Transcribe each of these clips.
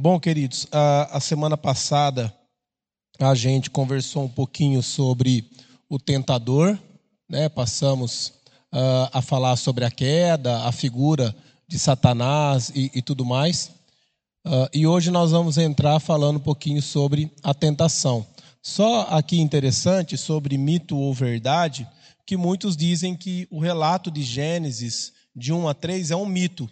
Bom, queridos, a, a, semana passada a gente conversou um pouquinho sobre o tentador, né? Passamos uh, a falar sobre a queda, a figura de Satanás e, e tudo mais. Uh, e hoje nós vamos entrar falando um pouquinho sobre a tentação. Só aqui interessante sobre mito ou verdade, que muitos dizem que o relato de Gênesis de 1 a 3 é um mito.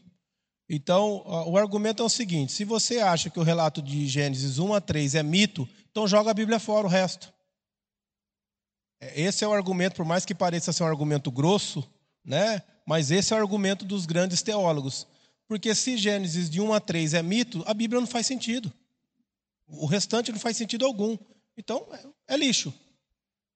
Então, o argumento é o seguinte: se você acha que o relato de Gênesis 1 a 3 é mito, então joga a Bíblia fora o resto. É, esse é o argumento, por mais que pareça ser um argumento grosso, né? mas esse é o argumento dos grandes teólogos. Porque se Gênesis de 1 a 3 é mito, a Bíblia não faz sentido. O restante não faz sentido algum. Então, é, é lixo.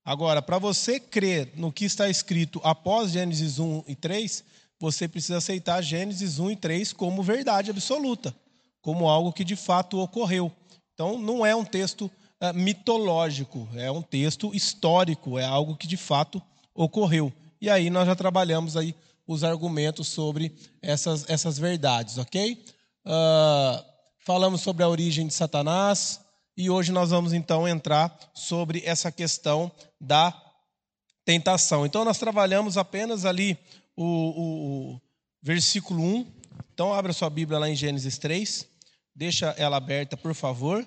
Agora, para você crer no que está escrito após Gênesis 1 e 3, você precisa aceitar Gênesis 1 e 3 como verdade absoluta, como algo que de fato ocorreu. Então, não é um texto é, mitológico, é um texto histórico, é algo que de fato ocorreu. E aí nós já trabalhamos aí os argumentos sobre essas, essas verdades, ok? Uh, falamos sobre a origem de Satanás e hoje nós vamos então entrar sobre essa questão da tentação. Então nós trabalhamos apenas ali o, o, versículo 1. Então, abra sua Bíblia lá em Gênesis 3. Deixa ela aberta, por favor.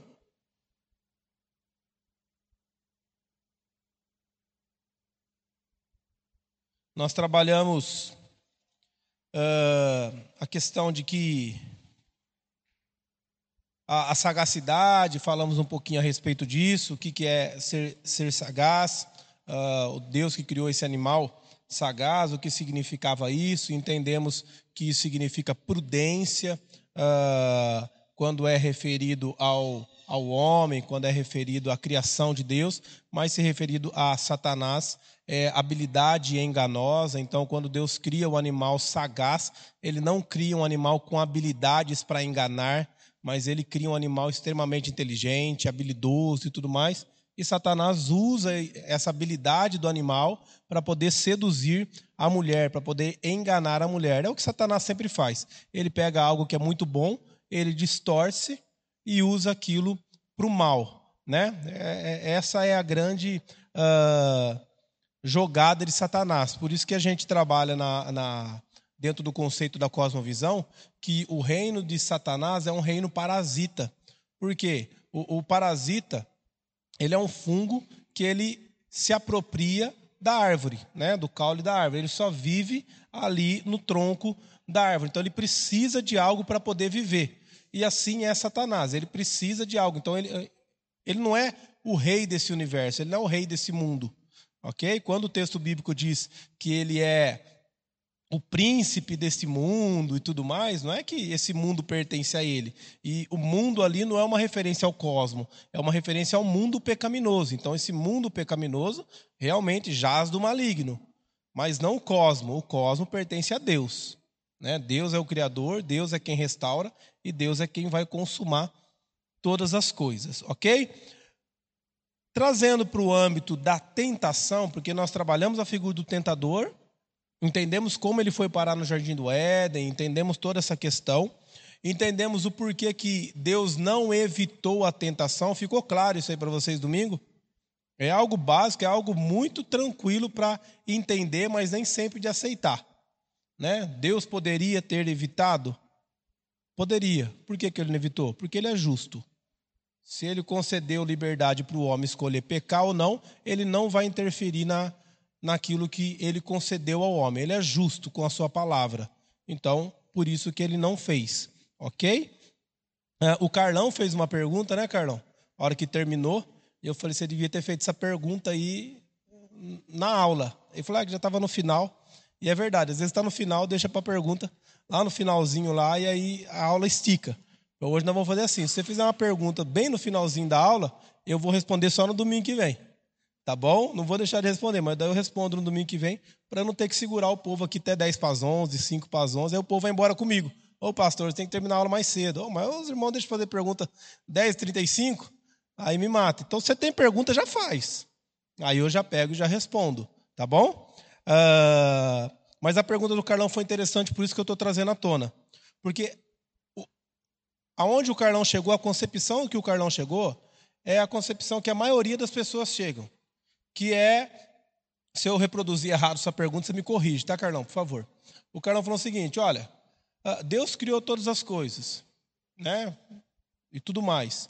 Nós trabalhamos uh, a questão de que a, a, sagacidade, falamos um pouquinho a respeito disso, o que, que é ser, ser sagaz, uh, o Deus que criou esse animal sagaz, o que significava isso, entendemos que isso significa prudência, uh, quando é referido ao, ao homem, quando é referido à criação de Deus, mas se referido a Satanás, é habilidade enganosa. Então, quando Deus cria o animal sagaz, ele não cria um animal com habilidades para enganar, mas ele cria um animal extremamente inteligente, habilidoso e tudo mais. E Satanás usa essa habilidade do animal para poder seduzir a mulher, para poder enganar a mulher. É o que Satanás sempre faz. Ele pega algo que é muito bom, ele distorce e usa aquilo para o mal. Né? É, é, essa é a grande uh, jogada de Satanás. Por isso que a gente trabalha na, na, dentro do conceito da cosmovisão que o reino de Satanás é um reino parasita. Por quê? o, o parasita ele é um fungo que ele se apropria da árvore, né, do caule da árvore. Ele só vive ali no tronco da árvore. Então ele precisa de algo para poder viver. E assim é Satanás. Ele precisa de algo. Então ele, ele não é o rei desse universo. Ele não é o rei desse mundo. Ok? Quando o texto bíblico diz que ele é o príncipe desse mundo e tudo mais, não é que esse mundo pertence a ele. E o mundo ali não é uma referência ao cosmo, é uma referência ao mundo pecaminoso. Então, esse mundo pecaminoso realmente jaz do maligno, mas não o cosmo. O cosmo pertence a Deus. Né? Deus é o Criador, Deus é quem restaura e Deus é quem vai consumar todas as coisas, ok? Trazendo para o âmbito da tentação, porque nós trabalhamos a figura do tentador entendemos como ele foi parar no jardim do Éden, entendemos toda essa questão, entendemos o porquê que Deus não evitou a tentação. Ficou claro isso aí para vocês domingo? É algo básico, é algo muito tranquilo para entender, mas nem sempre de aceitar. Né? Deus poderia ter evitado? Poderia. Por que, que ele não evitou? Porque ele é justo. Se ele concedeu liberdade para o homem escolher pecar ou não, ele não vai interferir na, naquilo que ele concedeu ao homem. Ele é justo com a sua palavra. Então, por isso que ele não fez. Ok? É, o Carlão fez uma pergunta, né, Carlão? A hora que terminou, eu falei: você devia ter feito essa pergunta aí na aula. Ele falou ah, que já estava no final. E é verdade, às vezes está no final, deixa para pergunta lá no finalzinho lá, e aí a aula estica. Então, hoje nós vamos fazer assim: se você fizer uma pergunta bem no finalzinho da aula, eu vou responder só no domingo que vem. Tá bom? Não vou deixar de responder, mas daí eu respondo no domingo que vem, para não ter que segurar o povo aqui até 10 para as 11, 5 para as 11, aí o povo vai embora comigo. Ô pastor, você tem que terminar a aula mais cedo. Ô, mas os irmãos deixam fazer pergunta 10, 35, aí me mata. Então, você tem pergunta, já faz. Aí eu já pego e já respondo, tá bom? Uh, mas a pergunta do Carlão foi interessante, por isso que eu estou trazendo à tona. Porque aonde o Carlão chegou, a concepção que o Carlão chegou, é a concepção que a maioria das pessoas chegam, que é, se eu reproduzir errado sua pergunta, você me corrige, tá, Carlão, por favor. O Carlão falou o seguinte: olha, ah, Deus criou todas as coisas, né? E tudo mais.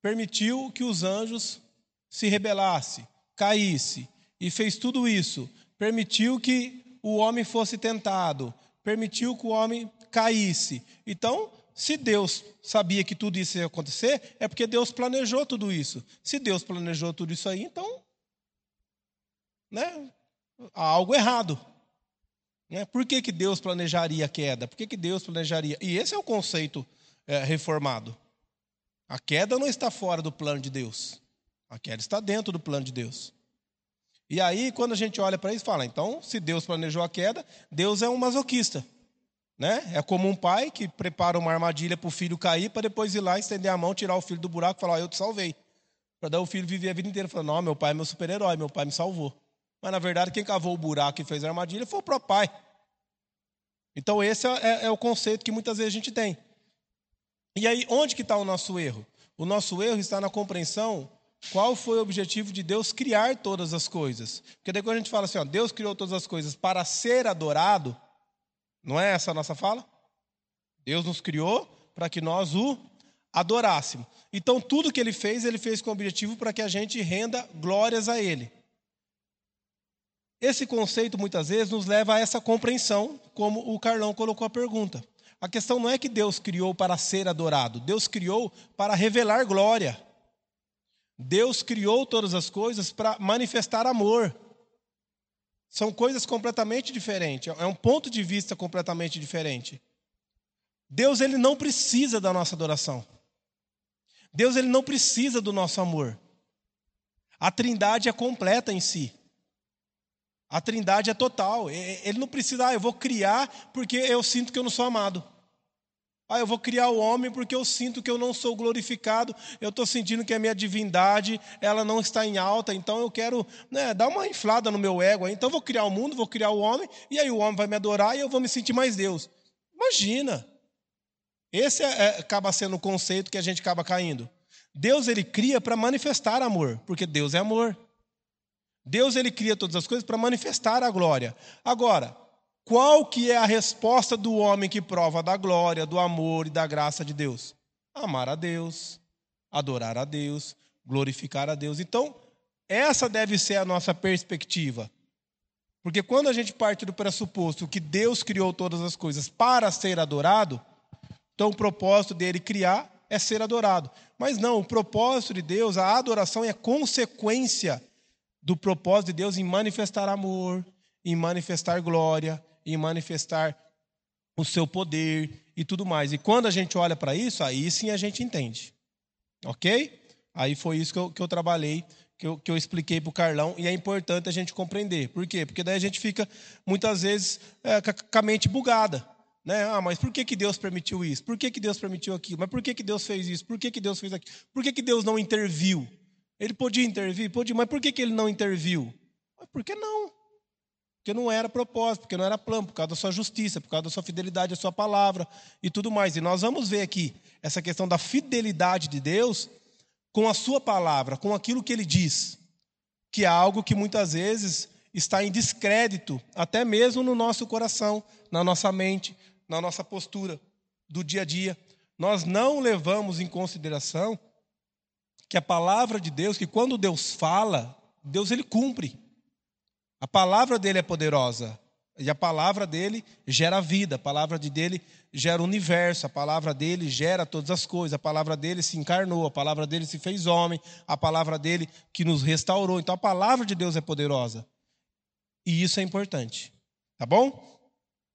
Permitiu que os anjos se rebelassem, caísse e fez tudo isso. Permitiu que o homem fosse tentado, permitiu que o homem caísse. Então, se Deus sabia que tudo isso ia acontecer, é porque Deus planejou tudo isso. Se Deus planejou tudo isso aí, então, né, há algo errado. Né? Por que, que Deus planejaria a queda? Por que, que Deus planejaria? E esse é o conceito é, reformado. A queda não está fora do plano de Deus. A queda está dentro do plano de Deus. E aí, quando a gente olha para isso, fala: então, se Deus planejou a queda, Deus é um masoquista. Né? É como um pai que prepara uma armadilha para o filho cair, para depois ir lá, estender a mão, tirar o filho do buraco e falar: Eu te salvei. Para dar o filho viver a vida inteira falando: Não, meu pai é meu super-herói, meu pai me salvou. Mas na verdade, quem cavou o buraco e fez a armadilha foi o próprio pai. Então, esse é, é, é o conceito que muitas vezes a gente tem. E aí, onde que está o nosso erro? O nosso erro está na compreensão qual foi o objetivo de Deus criar todas as coisas. Porque depois a gente fala assim, ó, Deus criou todas as coisas para ser adorado. Não é essa a nossa fala? Deus nos criou para que nós o adorássemos. Então, tudo que ele fez, ele fez com o objetivo para que a gente renda glórias a ele. Esse conceito muitas vezes nos leva a essa compreensão, como o Carlão colocou a pergunta. A questão não é que Deus criou para ser adorado, Deus criou para revelar glória. Deus criou todas as coisas para manifestar amor. São coisas completamente diferentes, é um ponto de vista completamente diferente. Deus ele não precisa da nossa adoração. Deus ele não precisa do nosso amor. A Trindade é completa em si. A trindade é total. Ele não precisa, ah, eu vou criar porque eu sinto que eu não sou amado. Ah, eu vou criar o homem porque eu sinto que eu não sou glorificado, eu estou sentindo que a minha divindade ela não está em alta, então eu quero né, dar uma inflada no meu ego. Então eu vou criar o mundo, vou criar o homem, e aí o homem vai me adorar e eu vou me sentir mais Deus. Imagina! Esse é, é, acaba sendo o conceito que a gente acaba caindo. Deus ele cria para manifestar amor, porque Deus é amor. Deus ele cria todas as coisas para manifestar a glória. Agora, qual que é a resposta do homem que prova da glória, do amor e da graça de Deus? Amar a Deus, adorar a Deus, glorificar a Deus. Então, essa deve ser a nossa perspectiva. Porque quando a gente parte do pressuposto que Deus criou todas as coisas para ser adorado, então o propósito dele criar é ser adorado. Mas não, o propósito de Deus, a adoração é consequência do propósito de Deus em manifestar amor, em manifestar glória, em manifestar o seu poder e tudo mais. E quando a gente olha para isso, aí sim a gente entende. Ok? Aí foi isso que eu, que eu trabalhei, que eu, que eu expliquei para o Carlão, e é importante a gente compreender. Por quê? Porque daí a gente fica, muitas vezes, é, com a mente bugada. Né? Ah, mas por que, que Deus permitiu isso? Por que, que Deus permitiu aquilo? Mas por que, que Deus fez isso? Por que, que Deus fez aquilo? Por que, que Deus não interviu? Ele podia intervir? Podia, mas por que, que ele não interviu? Por que não? Porque não era propósito, porque não era plano, por causa da sua justiça, por causa da sua fidelidade à sua palavra e tudo mais. E nós vamos ver aqui essa questão da fidelidade de Deus com a sua palavra, com aquilo que ele diz, que é algo que muitas vezes está em descrédito, até mesmo no nosso coração, na nossa mente, na nossa postura do dia a dia. Nós não levamos em consideração que a palavra de Deus, que quando Deus fala, Deus ele cumpre. A palavra dele é poderosa. E a palavra dele gera vida, a palavra de dele gera o universo, a palavra dele gera todas as coisas, a palavra dele se encarnou, a palavra dele se fez homem, a palavra dele que nos restaurou. Então a palavra de Deus é poderosa. E isso é importante. Tá bom?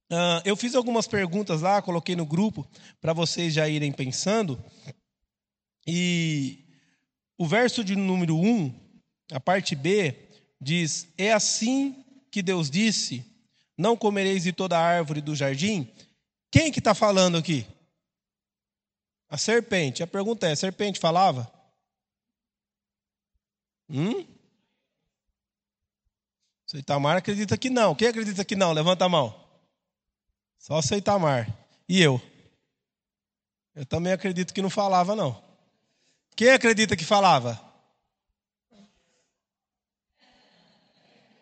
Uh, eu fiz algumas perguntas lá, coloquei no grupo para vocês já irem pensando. E o verso de número 1, a parte B, diz: É assim que Deus disse: Não comereis de toda árvore do jardim. Quem que está falando aqui? A serpente. A pergunta é: a serpente falava? Hum? Seitamar acredita que não. Quem acredita que não? Levanta a mão. Só Seitamar. E eu? Eu também acredito que não falava, não. Quem acredita que falava?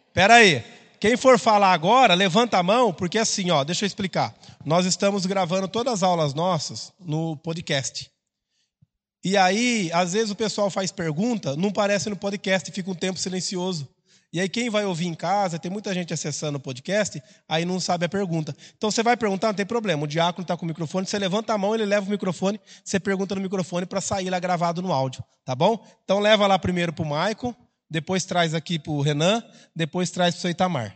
Espera aí. Quem for falar agora, levanta a mão, porque assim, ó, deixa eu explicar. Nós estamos gravando todas as aulas nossas no podcast. E aí, às vezes o pessoal faz pergunta, não parece no podcast fica um tempo silencioso. E aí quem vai ouvir em casa, tem muita gente acessando o podcast, aí não sabe a pergunta. Então você vai perguntar, não tem problema. O diácono está com o microfone, você levanta a mão, ele leva o microfone, você pergunta no microfone para sair lá gravado no áudio, tá bom? Então leva lá primeiro para o Maicon, depois traz aqui para o Renan, depois traz para o Itamar.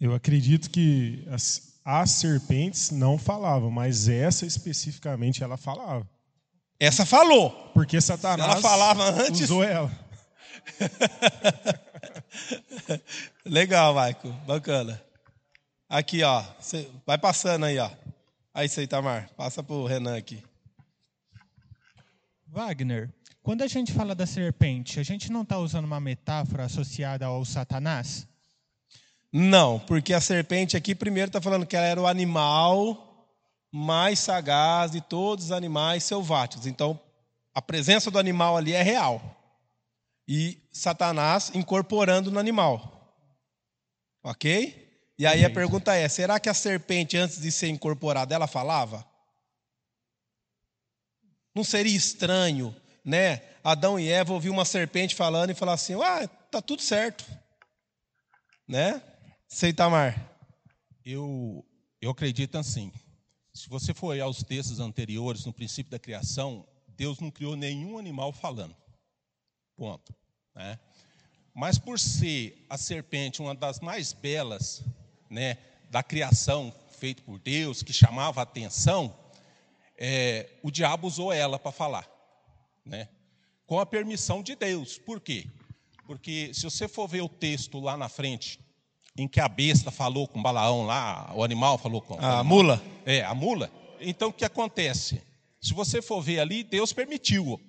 Eu acredito que as, as serpentes não falavam, mas essa especificamente ela falava. Essa falou. Porque Satanás ela falava antes. usou ela. Legal, Maico. Bacana. Aqui, ó. Cê vai passando aí, ó. Aí, Seitamar. Passa pro Renan aqui. Wagner, quando a gente fala da serpente, a gente não está usando uma metáfora associada ao Satanás? Não, porque a serpente aqui, primeiro, está falando que ela era o animal mais sagaz de todos os animais selváticos. Então, a presença do animal ali é real e Satanás incorporando no animal. Ok? E aí a pergunta é: será que a serpente, antes de ser incorporada, ela falava? Não seria estranho, né? Adão e Eva ouviram uma serpente falando e falar assim: ah, tá tudo certo. Né? Seitamar. Eu, eu acredito assim. Se você for aos textos anteriores, no princípio da criação, Deus não criou nenhum animal falando. Ponto. Né? Mas por ser a serpente uma das mais belas né, da criação feita por Deus, que chamava a atenção, é, o diabo usou ela para falar. Né? Com a permissão de Deus. Por quê? Porque se você for ver o texto lá na frente, em que a besta falou com Balaão lá, o animal falou com. A mula? É, a mula. Então o que acontece? Se você for ver ali, Deus permitiu.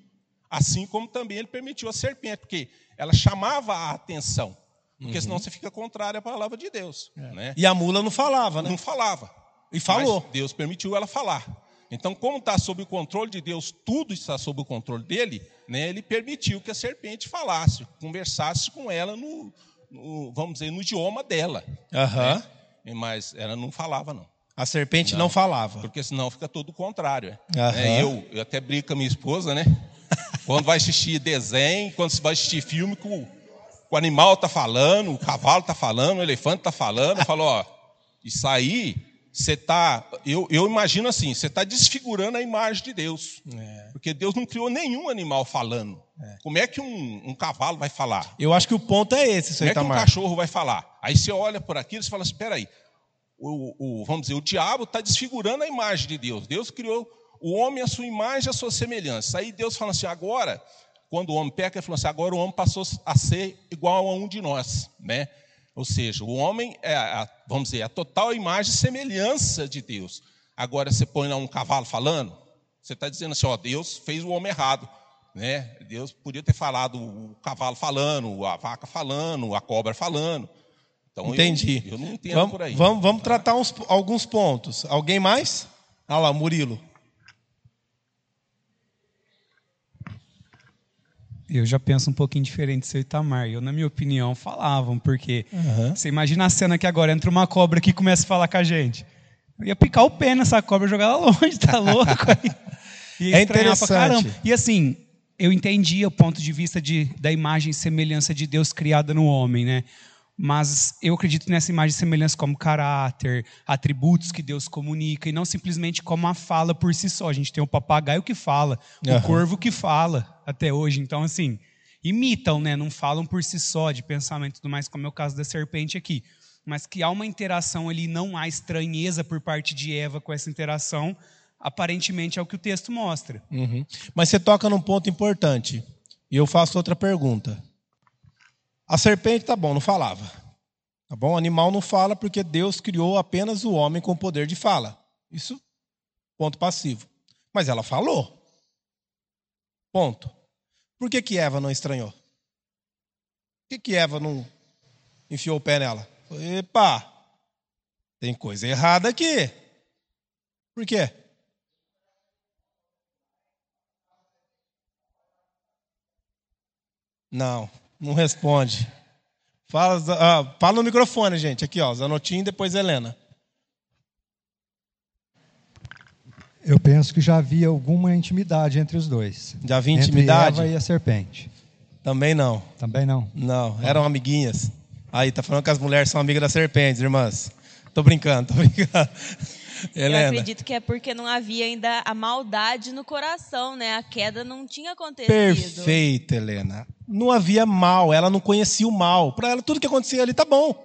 Assim como também ele permitiu a serpente, porque ela chamava a atenção. Porque uhum. senão você fica contrário à palavra de Deus. É. Né? E a mula não falava, né? Não falava. E falou. Mas Deus permitiu ela falar. Então, como está sob o controle de Deus, tudo está sob o controle dele, né, ele permitiu que a serpente falasse, conversasse com ela no, no vamos dizer, no idioma dela. Uhum. Né? Mas ela não falava, não. A serpente não, não falava. Porque senão fica todo o contrário. Uhum. eu, eu até brinco com a minha esposa, né? Quando vai assistir desenho, quando vai assistir filme que o, o animal está falando, o cavalo está falando, o elefante está falando, eu falo, ó, isso aí, você está. Eu, eu imagino assim, você está desfigurando a imagem de Deus. É. Porque Deus não criou nenhum animal falando. É. Como é que um, um, cavalo vai falar? Eu acho que o ponto é esse, Como é que um cachorro vai falar? Aí você olha por aquilo e fala assim: espera aí, o, o, vamos dizer, o diabo está desfigurando a imagem de Deus. Deus criou o homem a sua imagem e a sua semelhança. Aí Deus fala assim: agora, quando o homem peca, ele falou assim: agora o homem passou a ser igual a um de nós, né? Ou seja, o homem é, a, vamos dizer, a total imagem e semelhança de Deus. Agora você põe lá um cavalo falando, você está dizendo assim: ó, Deus fez o homem errado. Né? Deus podia ter falado o cavalo falando, a vaca falando, a cobra falando. Então, Entendi. Eu, eu não entendo vamos, por aí. Vamos, vamos tratar uns, alguns pontos. Alguém mais? Ah lá, Murilo. Eu já penso um pouquinho diferente do seu Itamar. Eu, na minha opinião, falavam, porque uhum. você imagina a cena que agora entra uma cobra aqui e começa a falar com a gente. Eu ia picar o pé nessa cobra e jogar ela longe, tá louco? é interessante. E assim, eu entendi o ponto de vista de, da imagem e semelhança de Deus criada no homem, né? mas eu acredito nessa imagem de semelhança como caráter, atributos que Deus comunica, e não simplesmente como a fala por si só. A gente tem o papagaio que fala, uhum. o corvo que fala até hoje. Então, assim, imitam, né? não falam por si só de pensamento e tudo mais, como é o caso da serpente aqui. Mas que há uma interação ali, não há estranheza por parte de Eva com essa interação, aparentemente é o que o texto mostra. Uhum. Mas você toca num ponto importante, e eu faço outra pergunta. A serpente, tá bom, não falava. Tá bom? O animal não fala porque Deus criou apenas o homem com poder de fala. Isso, ponto passivo. Mas ela falou. Ponto. Por que, que Eva não estranhou? Por que, que Eva não enfiou o pé nela? Epa, tem coisa errada aqui. Por quê? Não, não responde. Fala, ah, fala no microfone, gente. Aqui, ó, Zanotinho e depois Helena. Eu penso que já havia alguma intimidade entre os dois. Já havia intimidade? Entre Eva e a serpente. Também não. Também não? Não, eram amiguinhas. Aí, tá falando que as mulheres são amigas das serpentes, irmãs. Tô brincando, tô brincando. Helena. Eu acredito que é porque não havia ainda a maldade no coração, né? A queda não tinha acontecido. Perfeito, Helena. Não havia mal, ela não conhecia o mal. Para ela, tudo que acontecia ali tá bom.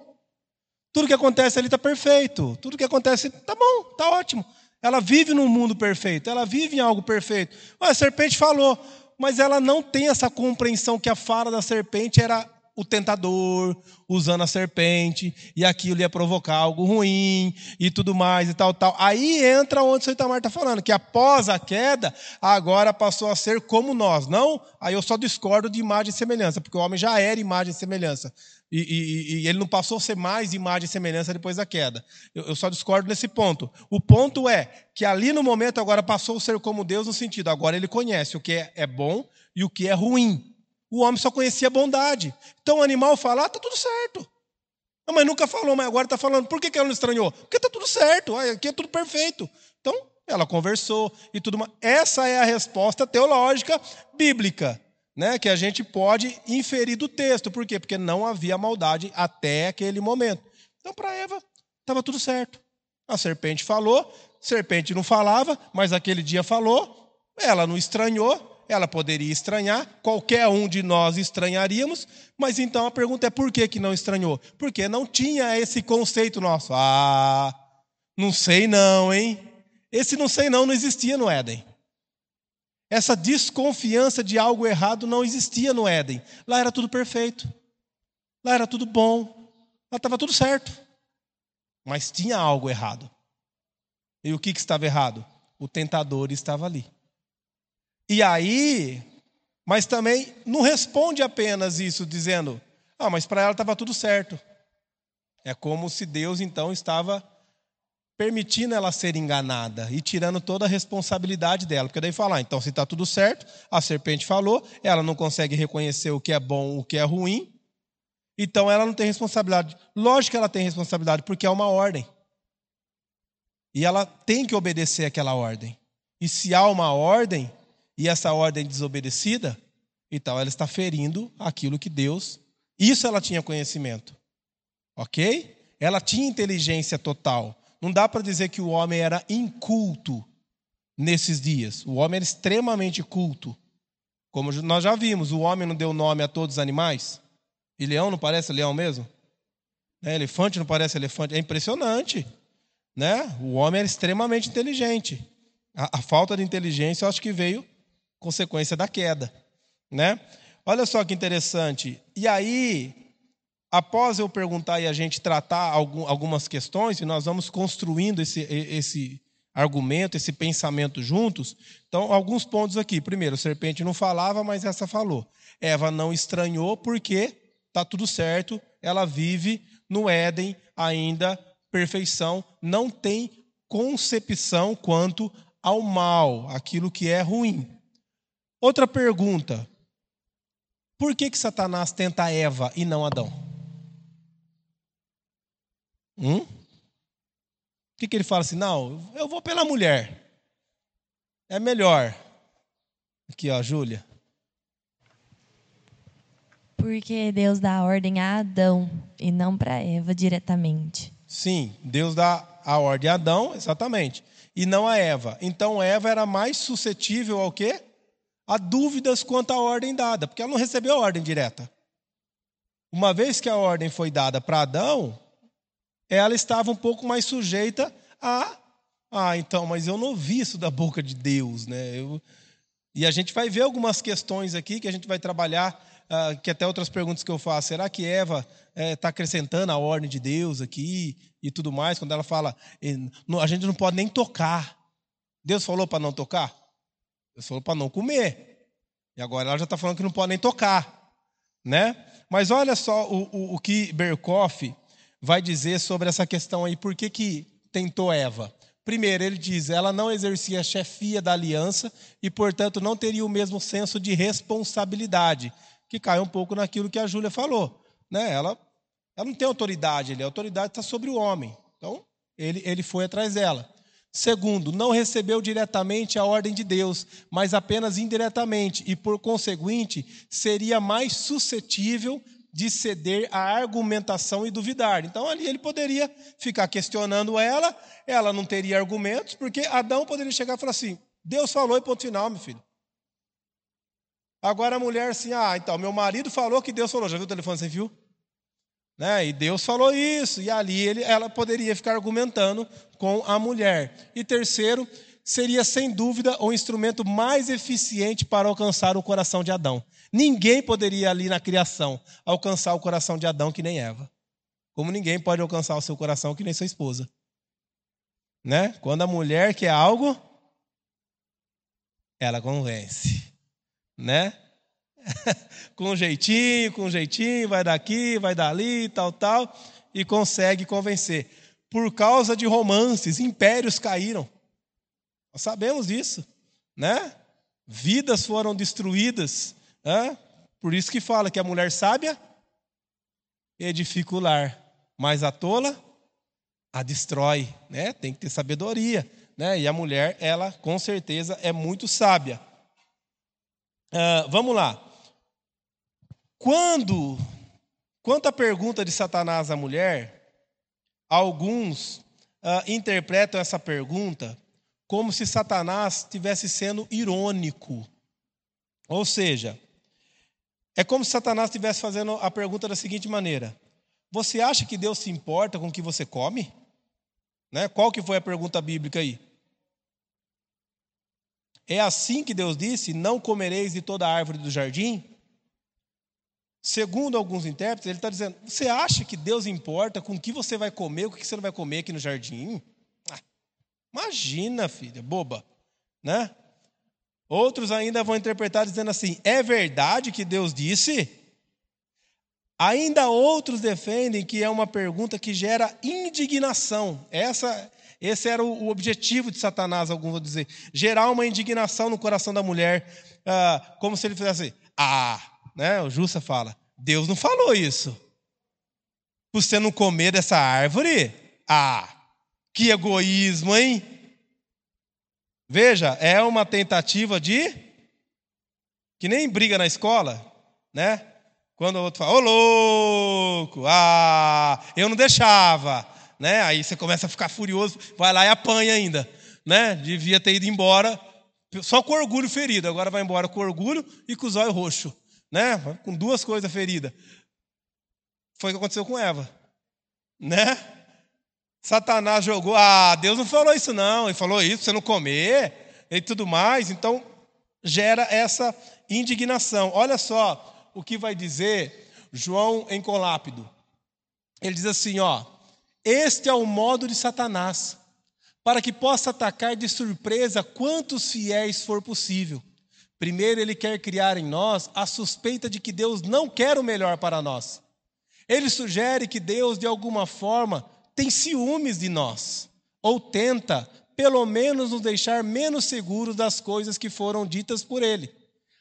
Tudo que acontece ali tá perfeito. Tudo que acontece tá bom, tá ótimo. Ela vive num mundo perfeito, ela vive em algo perfeito. a serpente falou, mas ela não tem essa compreensão que a fala da serpente era o tentador usando a serpente e aquilo ia provocar algo ruim e tudo mais e tal, tal. Aí entra onde o Itamar está falando, que após a queda, agora passou a ser como nós. Não, aí eu só discordo de imagem e semelhança, porque o homem já era imagem e semelhança. E, e, e ele não passou a ser mais imagem e semelhança depois da queda. Eu, eu só discordo nesse ponto. O ponto é que ali no momento agora passou a ser como Deus no sentido, agora ele conhece o que é, é bom e o que é ruim. O homem só conhecia bondade. Então o animal fala, ah, tá tudo certo. Não, mas nunca falou, mas agora está falando. Por que, que ela não estranhou? Porque está tudo certo, aqui é tudo perfeito. Então, ela conversou e tudo mais. Essa é a resposta teológica bíblica, né, que a gente pode inferir do texto. Por quê? Porque não havia maldade até aquele momento. Então, para Eva, estava tudo certo. A serpente falou, serpente não falava, mas aquele dia falou, ela não estranhou, ela poderia estranhar, qualquer um de nós estranharíamos, mas então a pergunta é por que, que não estranhou? Porque não tinha esse conceito nosso. Ah, não sei não, hein? Esse não sei não não existia no Éden. Essa desconfiança de algo errado não existia no Éden. Lá era tudo perfeito. Lá era tudo bom. Lá estava tudo certo. Mas tinha algo errado. E o que, que estava errado? O tentador estava ali. E aí, mas também não responde apenas isso, dizendo: ah, mas para ela estava tudo certo. É como se Deus então estava permitindo ela ser enganada e tirando toda a responsabilidade dela. Porque daí falar, ah, então se está tudo certo, a serpente falou, ela não consegue reconhecer o que é bom, o que é ruim, então ela não tem responsabilidade. Lógico que ela tem responsabilidade, porque é uma ordem. E ela tem que obedecer aquela ordem. E se há uma ordem, e essa ordem desobedecida, então ela está ferindo aquilo que Deus. Isso ela tinha conhecimento. Ok? Ela tinha inteligência total. Não dá para dizer que o homem era inculto nesses dias. O homem era extremamente culto. Como nós já vimos, o homem não deu nome a todos os animais. E leão não parece leão mesmo? É, elefante não parece elefante. É impressionante. Né? O homem era extremamente inteligente. A, a falta de inteligência, eu acho que veio consequência da queda, né? Olha só que interessante. E aí, após eu perguntar e a gente tratar algumas questões, e nós vamos construindo esse, esse argumento, esse pensamento juntos. Então, alguns pontos aqui. Primeiro, a serpente não falava, mas essa falou. Eva não estranhou porque está tudo certo, ela vive no Éden ainda, perfeição, não tem concepção quanto ao mal, aquilo que é ruim. Outra pergunta. Por que, que Satanás tenta Eva e não Adão? Hum? Por que, que ele fala assim? Não, eu vou pela mulher. É melhor. Aqui, ó, Júlia. Porque Deus dá a ordem a Adão e não para Eva diretamente. Sim, Deus dá a ordem a Adão, exatamente, e não a Eva. Então Eva era mais suscetível ao quê? Há dúvidas quanto à ordem dada, porque ela não recebeu a ordem direta. Uma vez que a ordem foi dada para Adão, ela estava um pouco mais sujeita a. Ah, então, mas eu não ouvi isso da boca de Deus, né? Eu, e a gente vai ver algumas questões aqui que a gente vai trabalhar, uh, que até outras perguntas que eu faço. Será que Eva está é, tá acrescentando a ordem de Deus aqui e tudo mais? Quando ela fala, a gente não pode nem tocar. Deus falou para não tocar? Deus falou para não comer. E agora ela já está falando que não pode nem tocar. Né? Mas olha só o, o, o que Berkoff vai dizer sobre essa questão aí. Por que, que tentou Eva? Primeiro, ele diz, ela não exercia a chefia da aliança e, portanto, não teria o mesmo senso de responsabilidade, que cai um pouco naquilo que a Júlia falou. Né? Ela, ela não tem autoridade, a autoridade está sobre o homem. Então, ele, ele foi atrás dela. Segundo, não recebeu diretamente a ordem de Deus, mas apenas indiretamente, e por conseguinte, seria mais suscetível de ceder à argumentação e duvidar. Então ali ele poderia ficar questionando ela, ela não teria argumentos, porque Adão poderia chegar e falar assim: Deus falou e ponto final, meu filho. Agora a mulher assim, ah, então, meu marido falou que Deus falou, já viu o telefone sem fio? Né? E Deus falou isso, e ali ele, ela poderia ficar argumentando com a mulher. E terceiro, seria sem dúvida o instrumento mais eficiente para alcançar o coração de Adão. Ninguém poderia ali na criação alcançar o coração de Adão que nem Eva. Como ninguém pode alcançar o seu coração que nem sua esposa. Né? Quando a mulher quer algo, ela convence, né? com jeitinho, com jeitinho, vai daqui, vai dali, tal, tal, e consegue convencer. Por causa de romances, impérios caíram. Nós sabemos disso, né? Vidas foram destruídas. Né? Por isso que fala que a mulher sábia edifica o lar, mas a tola a destrói, né? Tem que ter sabedoria, né? E a mulher, ela com certeza é muito sábia. Uh, vamos lá. Quando, quanto à pergunta de Satanás à mulher, alguns uh, interpretam essa pergunta como se Satanás estivesse sendo irônico. Ou seja, é como se Satanás estivesse fazendo a pergunta da seguinte maneira: Você acha que Deus se importa com o que você come? Né? Qual que foi a pergunta bíblica aí? É assim que Deus disse: Não comereis de toda árvore do jardim? Segundo alguns intérpretes, ele está dizendo: você acha que Deus importa com o que você vai comer, o que você não vai comer aqui no jardim? Ah, imagina, filha, boba, né? Outros ainda vão interpretar dizendo assim: é verdade que Deus disse? Ainda outros defendem que é uma pergunta que gera indignação. Essa, esse era o objetivo de Satanás, alguns vão dizer. Gerar uma indignação no coração da mulher, ah, como se ele fizesse: ah, né? O Justa fala: Deus não falou isso. Por você não comer dessa árvore? Ah, que egoísmo, hein? Veja, é uma tentativa de. Que nem briga na escola, né? Quando o outro fala, ô louco, ah, eu não deixava, né? Aí você começa a ficar furioso, vai lá e apanha ainda, né? Devia ter ido embora só com orgulho ferido, agora vai embora com orgulho e com os olhos roxos né? Com duas coisas feridas. Foi o que aconteceu com Eva, né? Satanás jogou, ah, Deus não falou isso não, ele falou isso, você não comer e tudo mais, então gera essa indignação. Olha só o que vai dizer João em Colápido. Ele diz assim, ó: Este é o modo de Satanás, para que possa atacar de surpresa quantos fiéis for possível. Primeiro, ele quer criar em nós a suspeita de que Deus não quer o melhor para nós. Ele sugere que Deus, de alguma forma, tem ciúmes de nós, ou tenta, pelo menos, nos deixar menos seguros das coisas que foram ditas por ele.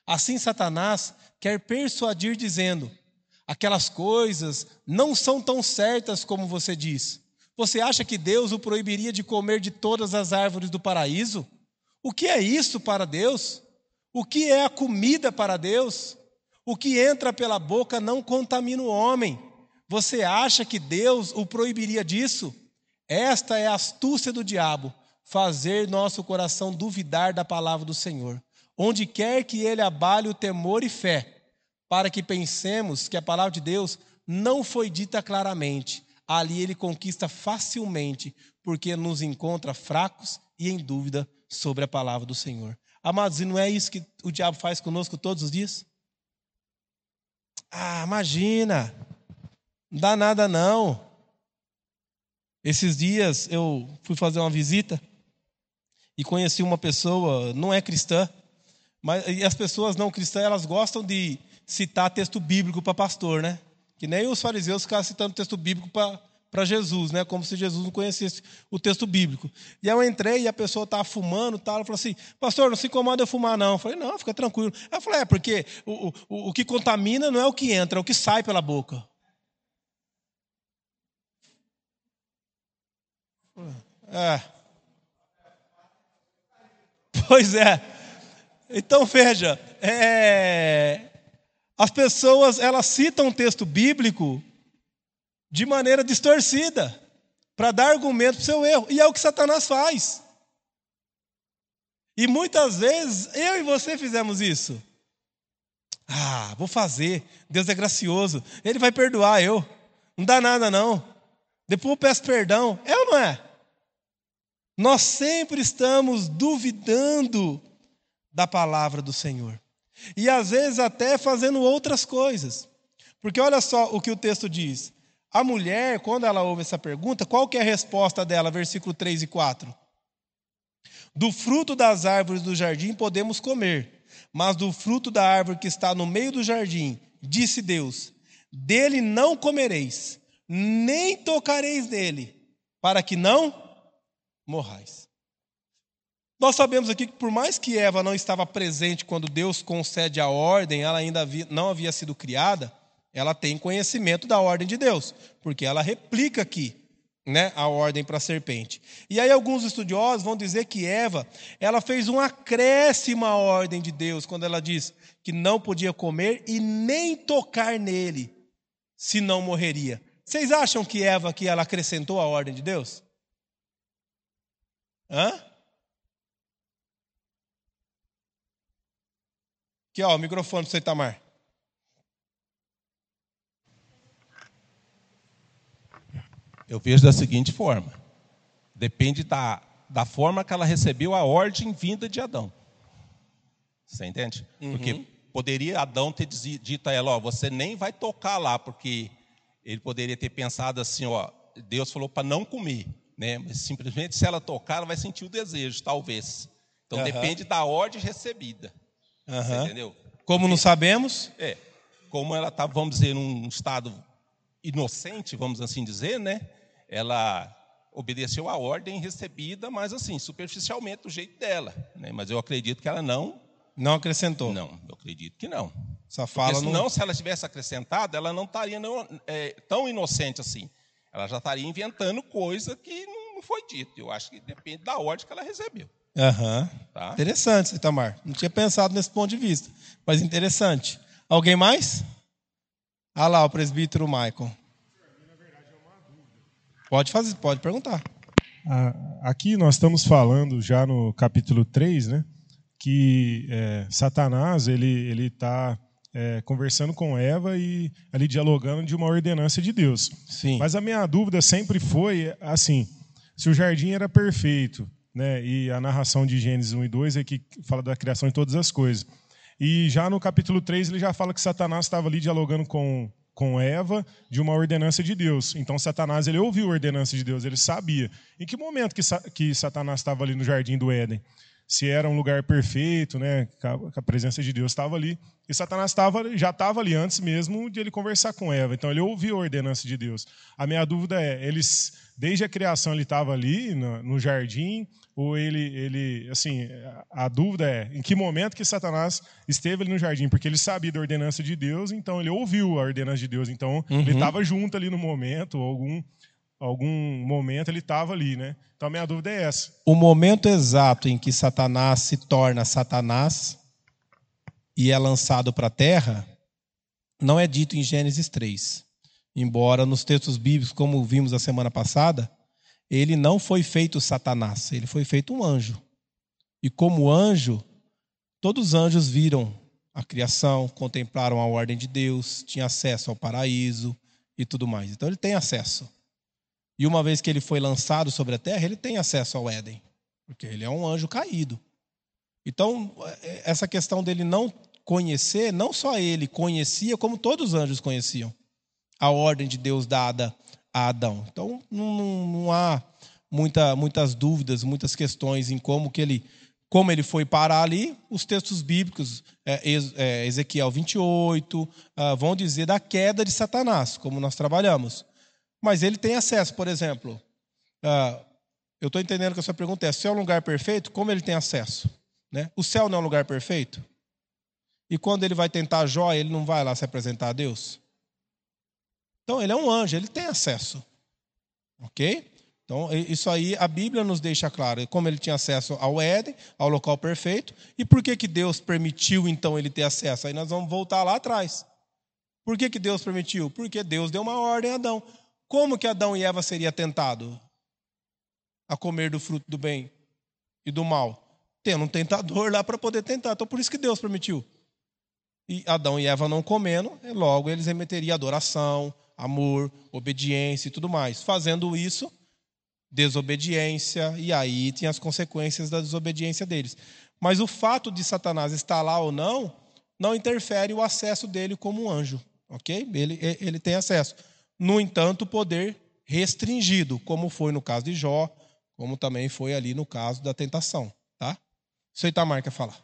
Assim, Satanás quer persuadir, dizendo: aquelas coisas não são tão certas como você diz. Você acha que Deus o proibiria de comer de todas as árvores do paraíso? O que é isso para Deus? O que é a comida para Deus? O que entra pela boca não contamina o homem. Você acha que Deus o proibiria disso? Esta é a astúcia do diabo, fazer nosso coração duvidar da palavra do Senhor. Onde quer que ele abale o temor e fé, para que pensemos que a palavra de Deus não foi dita claramente, ali ele conquista facilmente, porque nos encontra fracos e em dúvida sobre a palavra do Senhor. Amados, e não é isso que o diabo faz conosco todos os dias? Ah, imagina, não dá nada não. Esses dias eu fui fazer uma visita e conheci uma pessoa, não é cristã, mas e as pessoas não cristãs, elas gostam de citar texto bíblico para pastor, né? Que nem os fariseus ficavam citando texto bíblico para para Jesus, né? Como se Jesus não conhecesse o texto bíblico. E aí eu entrei e a pessoa estava fumando, tal, ela falou assim: "Pastor, não se incomoda eu fumar não". Eu falei: "Não, fica tranquilo". Ela falou: "É, porque o, o, o que contamina não é o que entra, é o que sai pela boca". É. Pois é. Então veja, é, as pessoas elas citam um texto bíblico de maneira distorcida, para dar argumento para o seu erro. E é o que Satanás faz. E muitas vezes eu e você fizemos isso. Ah, vou fazer. Deus é gracioso. Ele vai perdoar eu. Não dá nada, não. Depois eu peço perdão. É ou não é? Nós sempre estamos duvidando da palavra do Senhor. E às vezes até fazendo outras coisas. Porque olha só o que o texto diz. A mulher, quando ela ouve essa pergunta, qual que é a resposta dela, versículo 3 e 4? Do fruto das árvores do jardim podemos comer, mas do fruto da árvore que está no meio do jardim, disse Deus: dele não comereis, nem tocareis nele, para que não morrais. Nós sabemos aqui que, por mais que Eva não estava presente quando Deus concede a ordem, ela ainda não havia sido criada, ela tem conhecimento da ordem de Deus, porque ela replica aqui né, a ordem para a serpente. E aí alguns estudiosos vão dizer que Eva, ela fez um acréscimo à ordem de Deus quando ela diz que não podia comer e nem tocar nele, se não morreria. Vocês acham que Eva aqui ela acrescentou a ordem de Deus? Hã? Aqui, ó, o microfone para você, Itamar. Eu vejo da seguinte forma: depende da, da forma que ela recebeu a ordem vinda de Adão. Você entende? Uhum. Porque poderia Adão ter dito a ela: Ó, você nem vai tocar lá, porque ele poderia ter pensado assim: Ó, Deus falou para não comer, né? Mas simplesmente se ela tocar, ela vai sentir o desejo, talvez. Então uhum. depende da ordem recebida. Uhum. entendeu? Como não sabemos? É. Como ela estava, vamos dizer, num estado inocente, vamos assim dizer, né? Ela obedeceu a ordem recebida, mas assim, superficialmente, do jeito dela. Né? Mas eu acredito que ela não. Não acrescentou. Não, eu acredito que não. Só fala Porque senão, no... se ela tivesse acrescentado, ela não estaria não, é, tão inocente assim. Ela já estaria inventando coisa que não foi dito. Eu acho que depende da ordem que ela recebeu. Uhum. Tá? Interessante, Itamar. Não tinha pensado nesse ponto de vista, mas interessante. Alguém mais? Ah lá, o presbítero Michael. Pode fazer, pode perguntar. Aqui nós estamos falando já no capítulo 3, né, que é, Satanás ele ele está é, conversando com Eva e ali dialogando de uma ordenança de Deus. Sim. Mas a minha dúvida sempre foi assim: se o jardim era perfeito, né, e a narração de Gênesis 1 e 2 é que fala da criação de todas as coisas. E já no capítulo 3 ele já fala que Satanás estava ali dialogando com com Eva de uma ordenança de Deus. Então Satanás ele ouviu a ordenança de Deus, ele sabia. Em que momento que, que Satanás estava ali no jardim do Éden? Se era um lugar perfeito, né, que a presença de Deus estava ali. E Satanás tava, já estava ali antes mesmo de ele conversar com Eva. Então ele ouviu a ordenança de Deus. A minha dúvida é, eles desde a criação ele estava ali no, no jardim, ou ele, ele, assim, a dúvida é em que momento que Satanás esteve ali no jardim, porque ele sabia da ordenança de Deus, então ele ouviu a ordenança de Deus, então uhum. ele estava junto ali no momento, algum algum momento ele estava ali, né? Então a minha dúvida é essa. O momento exato em que Satanás se torna Satanás e é lançado para a terra não é dito em Gênesis 3. Embora nos textos bíblicos, como vimos a semana passada, ele não foi feito Satanás, ele foi feito um anjo. E como anjo, todos os anjos viram a criação, contemplaram a ordem de Deus, tinham acesso ao paraíso e tudo mais. Então ele tem acesso. E uma vez que ele foi lançado sobre a terra, ele tem acesso ao Éden, porque ele é um anjo caído. Então, essa questão dele não conhecer, não só ele conhecia, como todos os anjos conheciam a ordem de Deus dada a Adão. Então não, não há muita, muitas dúvidas, muitas questões em como que ele como ele foi parar ali, os textos bíblicos, é, é, Ezequiel 28, ah, vão dizer da queda de Satanás, como nós trabalhamos. Mas ele tem acesso, por exemplo. Uh, eu estou entendendo que a sua pergunta é: se é um lugar perfeito, como ele tem acesso? Né? O céu não é um lugar perfeito? E quando ele vai tentar Jó, ele não vai lá se apresentar a Deus? Então, ele é um anjo, ele tem acesso. Ok? Então, isso aí a Bíblia nos deixa claro. Como ele tinha acesso ao Éden, ao local perfeito, e por que, que Deus permitiu, então, ele ter acesso? Aí nós vamos voltar lá atrás. Por que, que Deus permitiu? Porque Deus deu uma ordem a Adão. Como que Adão e Eva seriam tentados a comer do fruto do bem e do mal? Tendo um tentador lá para poder tentar. Então, por isso que Deus permitiu. E Adão e Eva não comendo, logo eles remeteriam adoração, amor, obediência e tudo mais. Fazendo isso, desobediência, e aí tinha as consequências da desobediência deles. Mas o fato de Satanás estar lá ou não, não interfere o acesso dele como um anjo, ok? Ele, ele tem acesso. No entanto, poder restringido, como foi no caso de Jó, como também foi ali no caso da tentação, tá? Isso aí Itamar quer falar.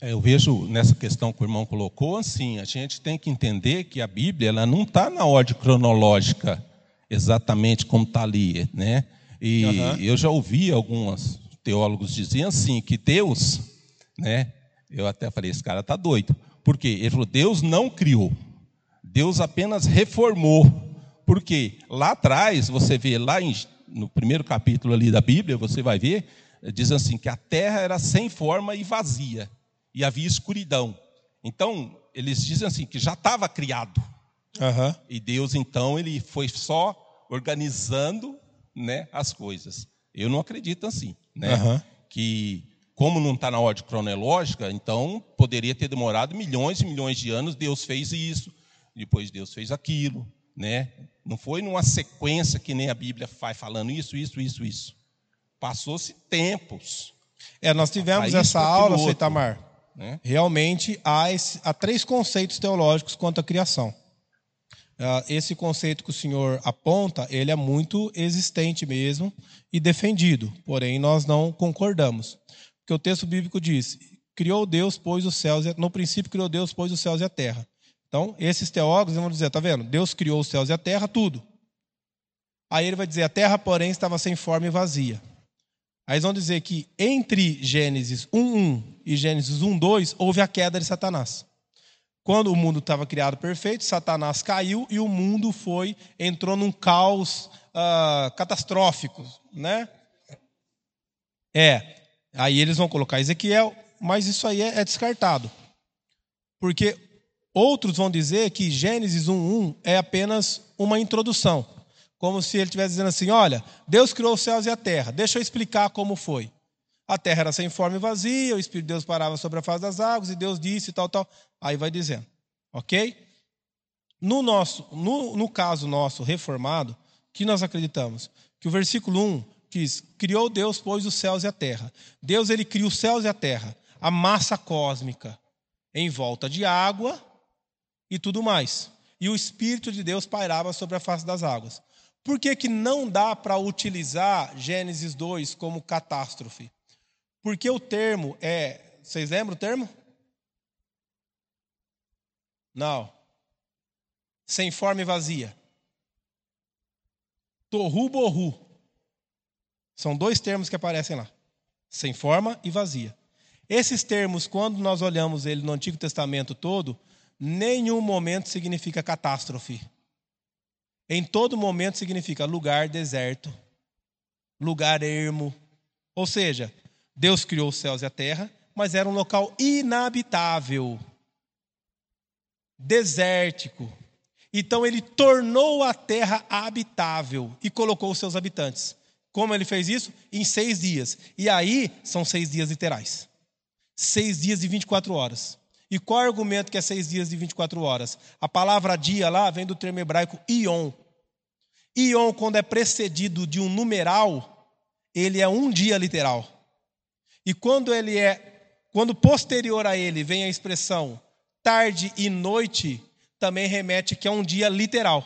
É, eu vejo nessa questão que o irmão colocou, assim, a gente tem que entender que a Bíblia ela não está na ordem cronológica exatamente como está ali, né? E uhum. eu já ouvi alguns teólogos dizendo assim que Deus, né? Eu até falei, esse cara está doido. Por quê? Ele falou, Deus não criou, Deus apenas reformou. Porque lá atrás, você vê lá em, no primeiro capítulo ali da Bíblia, você vai ver, diz assim que a terra era sem forma e vazia e havia escuridão. Então, eles dizem assim que já estava criado. Uhum. E Deus, então, ele foi só organizando né, as coisas. Eu não acredito assim. Né? Uhum. Que, como não está na ordem cronológica, então poderia ter demorado milhões e milhões de anos. Deus fez isso, depois Deus fez aquilo. Né? Não foi numa sequência que nem a Bíblia vai falando isso, isso, isso, isso. Passou-se tempos. É, nós tivemos essa aula, Seitamar né? Realmente há, esse, há três conceitos teológicos quanto à criação. Uh, esse conceito que o senhor aponta, ele é muito existente mesmo e defendido, porém nós não concordamos. Porque o texto bíblico diz: criou Deus, pôs os céus, no princípio criou Deus, pôs os céus e a terra. Então, esses teólogos vão dizer, tá vendo? Deus criou os céus e a terra, tudo. Aí ele vai dizer, a terra, porém, estava sem forma e vazia. Aí eles vão dizer que entre Gênesis 1.1 e Gênesis 1.2 houve a queda de Satanás. Quando o mundo estava criado perfeito, Satanás caiu e o mundo foi entrou num caos uh, catastrófico, né? É. Aí eles vão colocar Ezequiel, mas isso aí é, é descartado, porque outros vão dizer que Gênesis 1:1 é apenas uma introdução. Como se ele estivesse dizendo assim: olha, Deus criou os céus e a terra, deixa eu explicar como foi. A terra era sem forma e vazia, o Espírito de Deus parava sobre a face das águas, e Deus disse tal, tal. Aí vai dizendo, ok? No, nosso, no, no caso nosso reformado, que nós acreditamos? Que o versículo 1 diz: Criou Deus, pois, os céus e a terra. Deus, ele cria os céus e a terra, a massa cósmica, em volta de água e tudo mais. E o Espírito de Deus pairava sobre a face das águas. Por que, que não dá para utilizar Gênesis 2 como catástrofe? Porque o termo é. Vocês lembram o termo? Não. Sem forma e vazia. Torru borru. São dois termos que aparecem lá. Sem forma e vazia. Esses termos, quando nós olhamos ele no Antigo Testamento todo, nenhum momento significa catástrofe. Em todo momento significa lugar deserto, lugar ermo. Ou seja, Deus criou os céus e a terra, mas era um local inabitável, desértico. Então ele tornou a terra habitável e colocou os seus habitantes. Como ele fez isso? Em seis dias. E aí são seis dias literais. Seis dias e 24 horas. E qual é o argumento que é seis dias e 24 horas? A palavra dia lá vem do termo hebraico ion. Ion, quando é precedido de um numeral, ele é um dia literal. E quando ele é, quando posterior a ele vem a expressão tarde e noite, também remete que é um dia literal.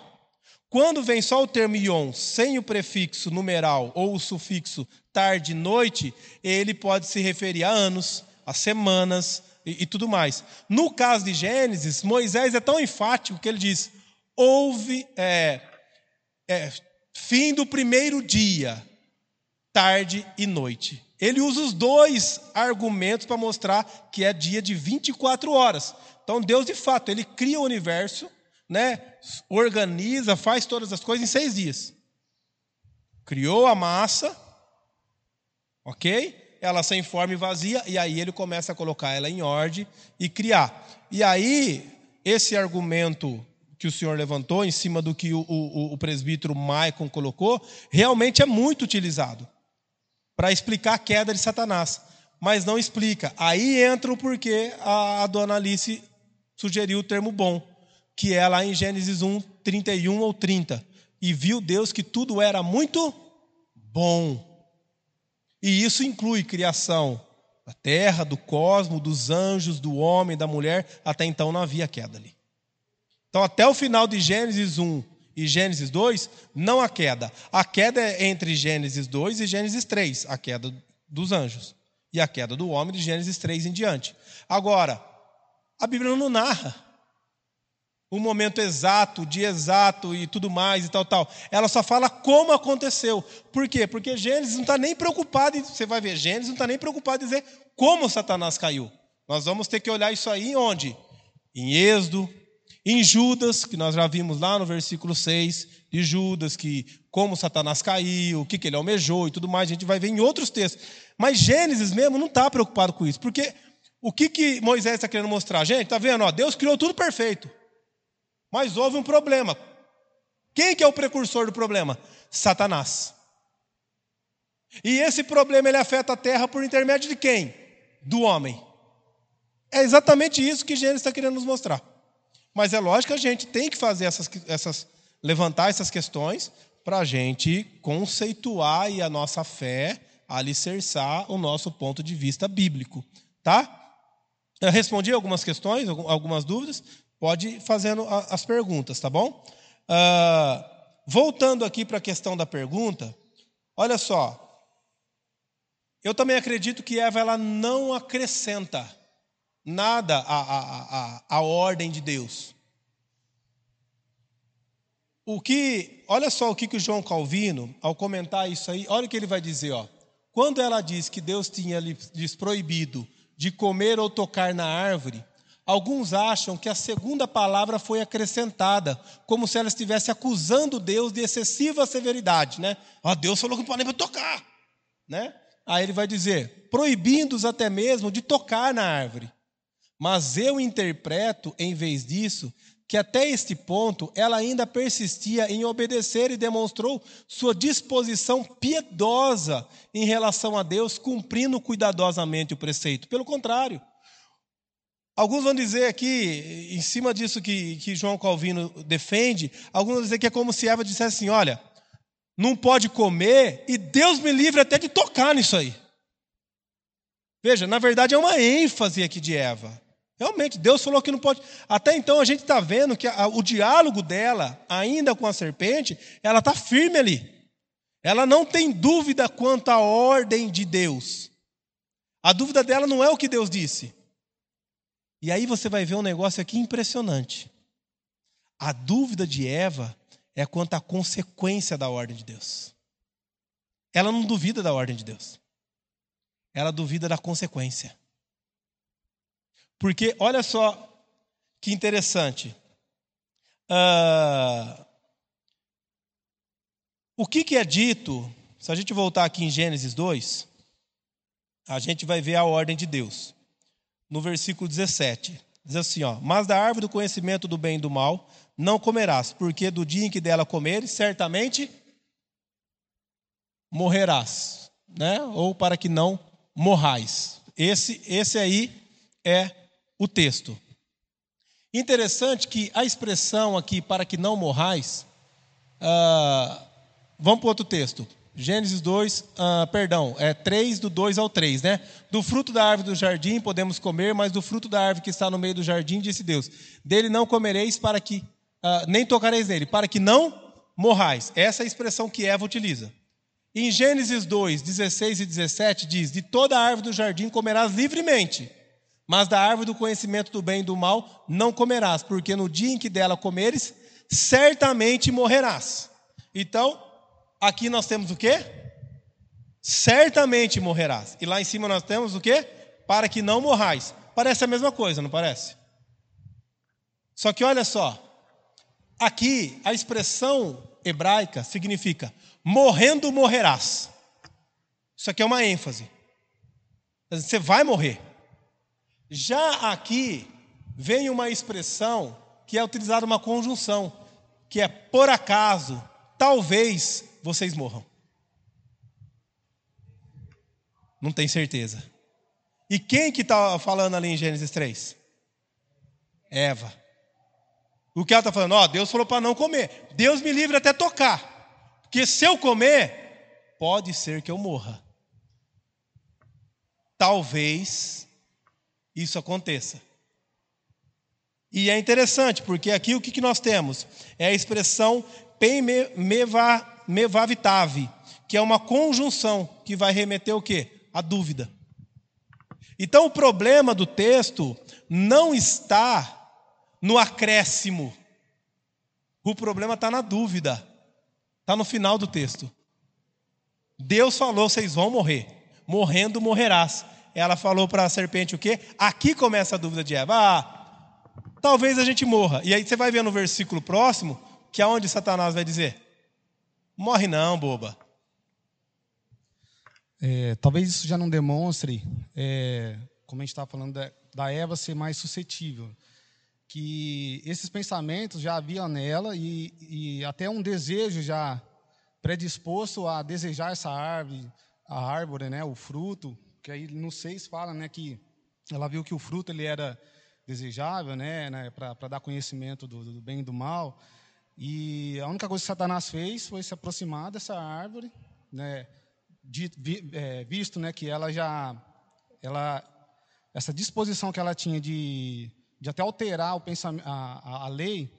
Quando vem só o termo ion, sem o prefixo numeral ou o sufixo tarde e noite, ele pode se referir a anos, a semanas, e, e tudo mais. No caso de Gênesis, Moisés é tão enfático que ele diz: houve é, é, fim do primeiro dia, tarde e noite. Ele usa os dois argumentos para mostrar que é dia de 24 horas. Então, Deus, de fato, ele cria o universo, né, organiza, faz todas as coisas em seis dias. Criou a massa, ok? Ela sem forma e vazia, e aí ele começa a colocar ela em ordem e criar. E aí, esse argumento que o senhor levantou, em cima do que o, o, o presbítero Maicon colocou, realmente é muito utilizado para explicar a queda de Satanás. Mas não explica. Aí entra o porquê a, a dona Alice sugeriu o termo bom, que é lá em Gênesis 1, 31 ou 30. E viu Deus que tudo era muito bom. E isso inclui criação da terra, do cosmos, dos anjos, do homem, da mulher. Até então não havia queda ali. Então, até o final de Gênesis 1 e Gênesis 2, não há queda. A queda é entre Gênesis 2 e Gênesis 3, a queda dos anjos. E a queda do homem de Gênesis 3 em diante. Agora, a Bíblia não narra o momento exato, o dia exato e tudo mais e tal, tal. Ela só fala como aconteceu. Por quê? Porque Gênesis não está nem preocupado, você vai ver, Gênesis não está nem preocupado em dizer como Satanás caiu. Nós vamos ter que olhar isso aí em onde? Em Êxodo, em Judas, que nós já vimos lá no versículo 6, de Judas, que como Satanás caiu, o que, que ele almejou e tudo mais, a gente vai ver em outros textos. Mas Gênesis mesmo não está preocupado com isso, porque o que, que Moisés está querendo mostrar? Gente, está vendo? Ó, Deus criou tudo perfeito, mas houve um problema. Quem que é o precursor do problema? Satanás. E esse problema ele afeta a terra por intermédio de quem? Do homem. É exatamente isso que Gênesis está querendo nos mostrar. Mas é lógico que a gente tem que fazer essas, essas levantar essas questões para a gente conceituar e a nossa fé alicerçar o nosso ponto de vista bíblico, tá? Eu respondi algumas questões, algumas dúvidas. Pode ir fazendo as perguntas, tá bom? Uh, voltando aqui para a questão da pergunta, olha só. Eu também acredito que Eva ela não acrescenta nada à, à, à, à ordem de Deus. O que, olha só o que, que o João Calvino, ao comentar isso aí, olha o que ele vai dizer, ó. Quando ela diz que Deus tinha lhes proibido de comer ou tocar na árvore, alguns acham que a segunda palavra foi acrescentada, como se ela estivesse acusando Deus de excessiva severidade, né? Ó, Deus falou que não pode nem tocar, né? Aí ele vai dizer, proibindo-os até mesmo de tocar na árvore. Mas eu interpreto, em vez disso, que até este ponto ela ainda persistia em obedecer e demonstrou sua disposição piedosa em relação a Deus, cumprindo cuidadosamente o preceito. Pelo contrário, alguns vão dizer aqui, em cima disso que, que João Calvino defende, alguns vão dizer que é como se Eva dissesse assim: olha, não pode comer e Deus me livre até de tocar nisso aí. Veja, na verdade é uma ênfase aqui de Eva. Realmente, Deus falou que não pode. Até então a gente está vendo que a, o diálogo dela, ainda com a serpente, ela está firme ali. Ela não tem dúvida quanto à ordem de Deus. A dúvida dela não é o que Deus disse. E aí você vai ver um negócio aqui impressionante. A dúvida de Eva é quanto à consequência da ordem de Deus. Ela não duvida da ordem de Deus. Ela duvida da consequência. Porque olha só que interessante. Uh, o que, que é dito, se a gente voltar aqui em Gênesis 2, a gente vai ver a ordem de Deus. No versículo 17, diz assim: ó, Mas da árvore do conhecimento do bem e do mal não comerás, porque do dia em que dela comeres, certamente morrerás, né? Ou para que não morrais. Esse, esse aí é o texto. Interessante que a expressão aqui, para que não morrais, uh, vamos para outro texto. Gênesis 2, uh, ah, perdão, é 3, do 2 ao 3, né? Do fruto da árvore do jardim podemos comer, mas do fruto da árvore que está no meio do jardim, disse Deus: Dele não comereis para que, uh, nem tocareis nele, para que não morrais. Essa é a expressão que Eva utiliza. Em Gênesis 2, 16 e 17, diz: De toda a árvore do jardim comerás livremente mas da árvore do conhecimento do bem e do mal não comerás, porque no dia em que dela comeres, certamente morrerás. Então, aqui nós temos o quê? Certamente morrerás. E lá em cima nós temos o quê? Para que não morrais. Parece a mesma coisa, não parece? Só que olha só, aqui a expressão hebraica significa morrendo morrerás. Isso aqui é uma ênfase. Você vai morrer. Já aqui vem uma expressão que é utilizada uma conjunção, que é por acaso, talvez vocês morram. Não tem certeza. E quem que está falando ali em Gênesis 3? Eva. O que ela está falando? Ó, Deus falou para não comer. Deus me livre até tocar. Porque se eu comer, pode ser que eu morra. Talvez isso aconteça. E é interessante, porque aqui o que, que nós temos? É a expressão pen mevavitave, que é uma conjunção que vai remeter o quê? A dúvida. Então o problema do texto não está no acréscimo. O problema está na dúvida. Está no final do texto. Deus falou: vocês vão morrer. Morrendo morrerás. Ela falou para a serpente o quê? Aqui começa a dúvida de Eva. Ah, talvez a gente morra. E aí você vai ver no versículo próximo, que é onde Satanás vai dizer: Morre não, boba. É, talvez isso já não demonstre, é, como a gente estava falando, da, da, Eva ser mais suscetível. Que esses pensamentos já haviam nela e, e até um desejo já predisposto a desejar essa árvore, a árvore, né, o fruto, que aí no 6 fala né, que ela viu que o fruto ele era desejável, né, né para dar conhecimento do, do, bem e do mal. E a única coisa que Satanás fez foi se aproximar dessa árvore, né, de, vi, é, visto né, que ela já, ela, essa disposição que ela tinha de, de até alterar o pensamento, a, a, lei,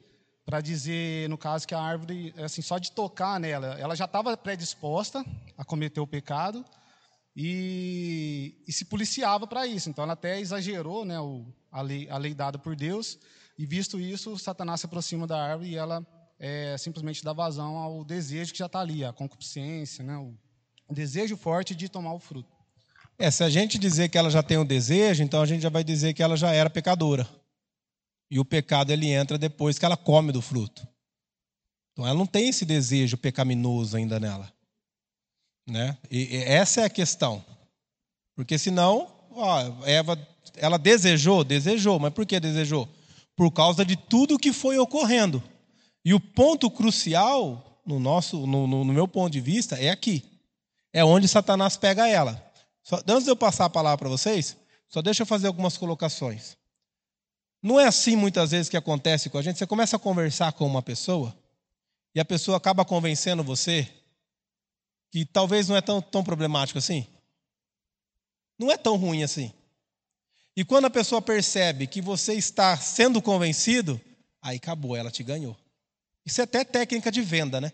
para dizer, no caso, que a árvore, assim, só de tocar nela, ela já estava predisposta a cometer o pecado e, e se policiava para isso. Então, ela até exagerou né, o, a lei, a lei dada por Deus, e visto isso, Satanás se aproxima da árvore e ela é, simplesmente dá vazão ao desejo que já está ali, a concupiscência, né, o desejo forte de tomar o fruto. É, se a gente dizer que ela já tem o desejo, então a gente já vai dizer que ela já era pecadora. E o pecado ele entra depois que ela come do fruto. Então ela não tem esse desejo pecaminoso ainda nela. Né? E, e essa é a questão. Porque senão, ó, Eva ela desejou? Desejou. Mas por que desejou? Por causa de tudo que foi ocorrendo. E o ponto crucial, no, nosso, no, no, no meu ponto de vista, é aqui. É onde Satanás pega ela. Só, antes de eu passar a palavra para vocês, só deixa eu fazer algumas colocações. Não é assim muitas vezes que acontece com a gente. Você começa a conversar com uma pessoa e a pessoa acaba convencendo você que talvez não é tão, tão problemático assim. Não é tão ruim assim. E quando a pessoa percebe que você está sendo convencido, aí acabou, ela te ganhou. Isso é até técnica de venda, né?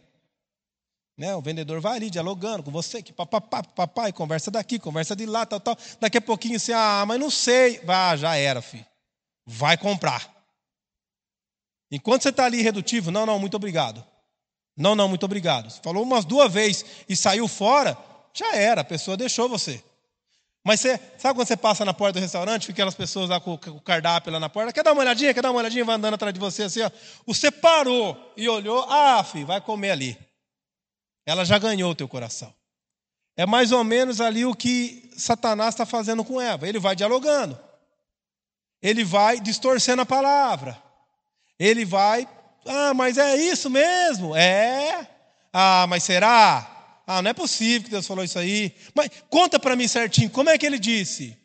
né? O vendedor vai ali dialogando com você, que papapá, papai, conversa daqui, conversa de lá, tal, tal. Daqui a pouquinho você, ah, mas não sei. Ah, já era, filho. Vai comprar. Enquanto você está ali redutivo, não, não, muito obrigado. Não, não, muito obrigado. Falou umas duas vezes e saiu fora, já era, a pessoa deixou você. Mas você, sabe quando você passa na porta do restaurante, fica aquelas pessoas lá com o cardápio lá na porta, quer dar uma olhadinha, quer dar uma olhadinha, vai andando atrás de você assim, ó. Você parou e olhou, ah, filho, vai comer ali. Ela já ganhou o teu coração. É mais ou menos ali o que Satanás está fazendo com Eva. Ele vai dialogando. Ele vai distorcendo a palavra. Ele vai, ah, mas é isso mesmo? É. Ah, mas será? Ah, não é possível que Deus falou isso aí. Mas conta para mim certinho, como é que ele disse?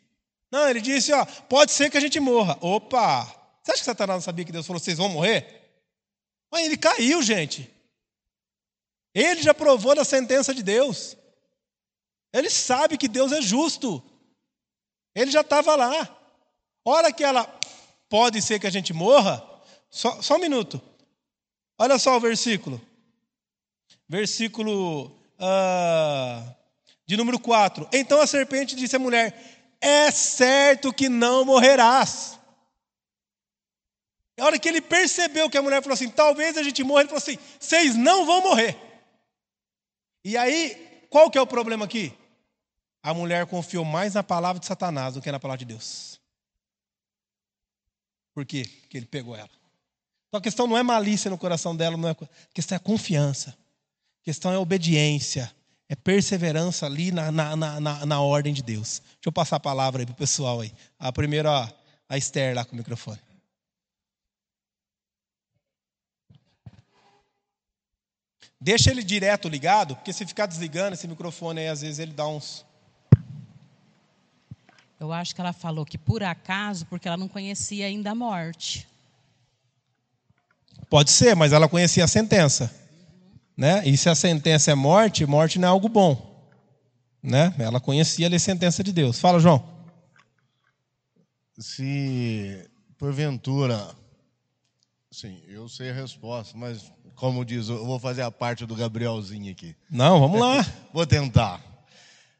Não, ele disse, ó, pode ser que a gente morra. Opa! Você acha que Satanás não sabia que Deus falou, vocês vão morrer? Mas ele caiu, gente. Ele já provou da sentença de Deus. Ele sabe que Deus é justo. Ele já estava lá. Hora que ela pode ser que a gente morra. Só, só um minuto. Olha só o versículo. Versículo uh, de número 4. Então a serpente disse à mulher: É certo que não morrerás. A hora que ele percebeu que a mulher falou assim: talvez a gente morra, ele falou assim: vocês não vão morrer. E aí, qual que é o problema aqui? A mulher confiou mais na palavra de Satanás do que na palavra de Deus. Por quê? Porque ele pegou ela. Então a questão não é malícia no coração dela, não é, a questão é confiança. A questão é obediência, é perseverança ali na, na, na, na ordem de Deus. Deixa eu passar a palavra aí para o pessoal aí. A primeira, a Esther lá com o microfone. Deixa ele direto ligado, porque se ficar desligando esse microfone aí, às vezes ele dá uns. Eu acho que ela falou que por acaso, porque ela não conhecia ainda a morte. Pode ser, mas ela conhecia a sentença. Né? E se a sentença é morte, morte não é algo bom. Né? Ela conhecia a sentença de Deus. Fala, João. Se porventura, sim, eu sei a resposta, mas como diz, eu vou fazer a parte do Gabrielzinho aqui. Não, vamos lá. vou tentar.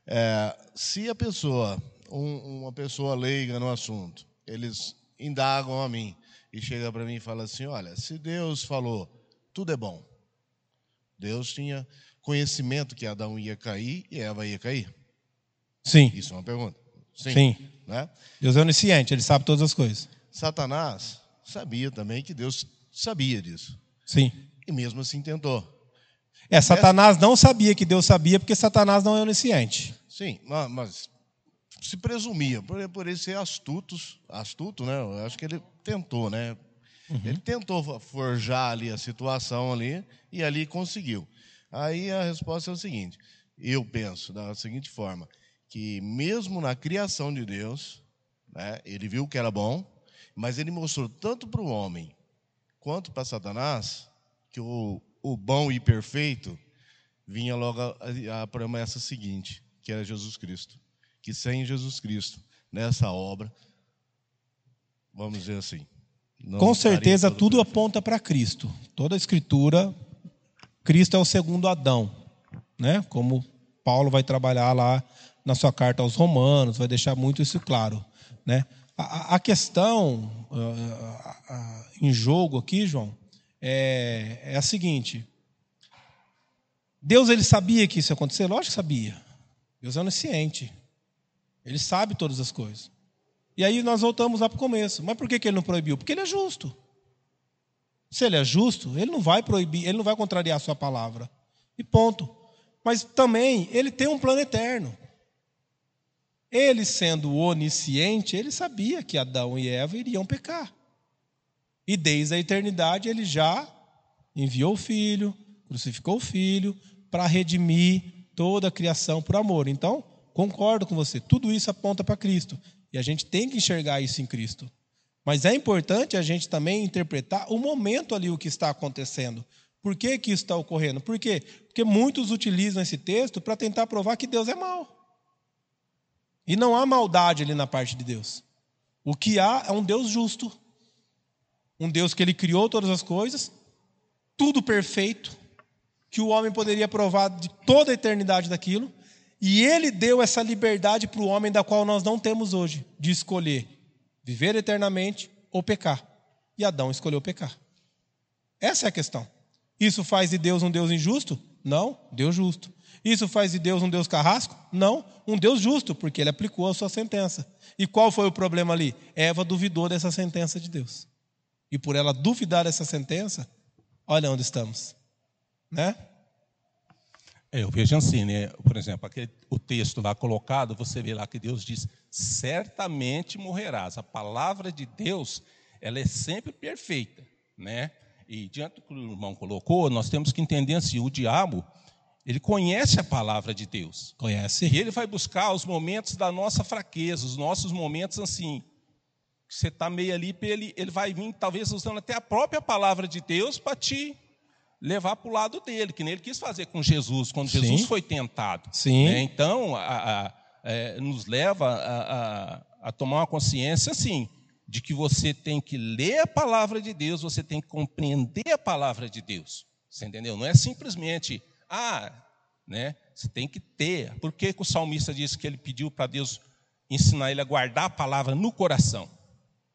É, se a pessoa, um, uma pessoa leiga no assunto, eles indagam a mim e chega para mim e fala assim: olha, se Deus falou, tudo é bom. Deus tinha conhecimento que Adão ia cair e Eva ia cair. Sim. Isso é uma pergunta. Sim. Sim. Né? Deus é onisciente, ele sabe todas as coisas. Satanás sabia também que Deus sabia disso. Sim. E mesmo assim tentou. É, Satanás não sabia que Deus sabia, porque Satanás não é onisciente. Sim, mas se presumia, por, por ele ser astutos, astuto, né? Eu acho que ele tentou, né? Uhum. Ele tentou forjar ali a situação ali e ali conseguiu. Aí a resposta é o seguinte: eu penso da seguinte forma, que mesmo na criação de Deus, né, ele viu que era bom, mas ele mostrou tanto para o homem quanto para Satanás que o, o bom e perfeito vinha logo a, a promessa seguinte, que era Jesus Cristo. Que sem Jesus Cristo, nessa obra, vamos dizer assim. Com certeza tudo perfeito. aponta para Cristo. Toda a escritura, Cristo é o segundo Adão, né? Como Paulo vai trabalhar lá na sua carta aos Romanos, vai deixar muito isso claro, né? A, a questão uh, uh, uh, em jogo aqui, João, é, é a seguinte: Deus ele sabia que isso ia acontecer? Lógico que sabia. Deus é onisciente. Ele sabe todas as coisas. E aí nós voltamos lá para o começo. Mas por que, que ele não proibiu? Porque ele é justo. Se ele é justo, ele não vai proibir, ele não vai contrariar a sua palavra. E ponto. Mas também ele tem um plano eterno. Ele sendo onisciente, ele sabia que Adão e Eva iriam pecar. E desde a eternidade ele já enviou o filho, crucificou o filho, para redimir toda a criação por amor. Então, concordo com você, tudo isso aponta para Cristo. E a gente tem que enxergar isso em Cristo. Mas é importante a gente também interpretar o momento ali, o que está acontecendo. Por que, que isso está ocorrendo? Por quê? Porque muitos utilizam esse texto para tentar provar que Deus é mau. E não há maldade ali na parte de Deus. O que há é um Deus justo um Deus que ele criou todas as coisas, tudo perfeito, que o homem poderia provar de toda a eternidade daquilo, e ele deu essa liberdade para o homem da qual nós não temos hoje, de escolher viver eternamente ou pecar. E Adão escolheu pecar. Essa é a questão. Isso faz de Deus um Deus injusto? Não, Deus justo. Isso faz de Deus um Deus carrasco? Não, um Deus justo, porque ele aplicou a sua sentença. E qual foi o problema ali? Eva duvidou dessa sentença de Deus e por ela duvidar dessa sentença, olha onde estamos, né? É, eu vejo assim, né? Por exemplo, aquele, o texto lá colocado, você vê lá que Deus diz: certamente morrerás. A palavra de Deus, ela é sempre perfeita, né? E diante do que o irmão colocou, nós temos que entender assim: o diabo, ele conhece a palavra de Deus. Conhece. E ele vai buscar os momentos da nossa fraqueza, os nossos momentos assim, você está meio ali, ele, ele vai vir, talvez usando até a própria palavra de Deus para te levar para o lado dele, que nem ele quis fazer com Jesus, quando Sim. Jesus foi tentado. Sim. Né? Então, a, a, é, nos leva a, a, tomar uma consciência, assim, de que você tem que ler a palavra de Deus, você tem que compreender a palavra de Deus. Você entendeu? Não é simplesmente, ah, né? Você tem que ter. Por que, que o salmista disse que ele pediu para Deus ensinar ele a guardar a palavra no coração?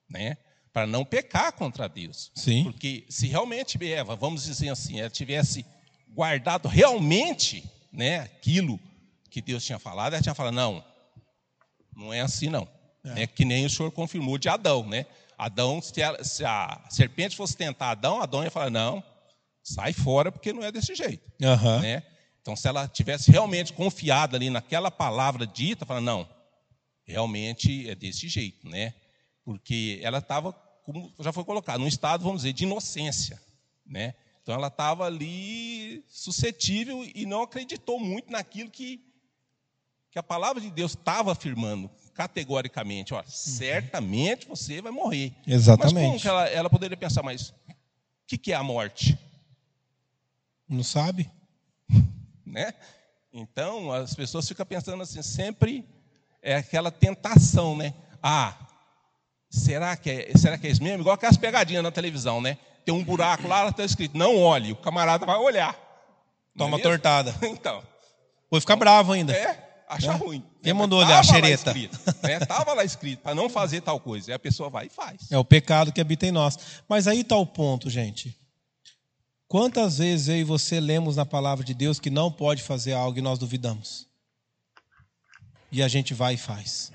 né? Para não pecar contra Deus. Sim. Porque se realmente Eva, vamos dizer assim, ela tivesse guardado realmente né, aquilo que Deus tinha falado, ela tinha falado, não, não é assim não. É, que nem o senhor confirmou de Adão, né? Adão, se, ela, se a serpente fosse tentar Adão, Adão ia falar, não, sai fora porque não é desse jeito. Aham. Né? Então, se ela tivesse realmente confiado ali naquela palavra dita, fala, não, realmente é desse jeito, né? Porque ela estava, como já foi colocado, num estado, vamos dizer, de inocência, né? Então, ela estava ali suscetível e não acreditou muito naquilo que, que a palavra de Deus estava afirmando categoricamente. Ó, certamente você vai morrer. Exatamente. Mas como que ela, ela poderia pensar, mas o que, que é a morte? Não sabe? né? Então, as pessoas ficam pensando assim, sempre é aquela tentação, né? Ah, será que é, será que é isso mesmo? Igual aquelas pegadinhas na televisão, né? Tem um buraco lá, está escrito, não olhe. O camarada vai olhar. É Toma mesmo? tortada. Então, Vou ficar bravo ainda. é, acha É. ruim. Quem Mas mandou olhar a lá xereta? escrito, né? Lá escrito, para não fazer tal coisa. E a pessoa vai e faz. É o pecado que habita em nós. Mas aí está o ponto, gente. Quantas vezes eu e você lemos na palavra de Deus que não pode fazer algo e nós duvidamos? E a gente vai e faz.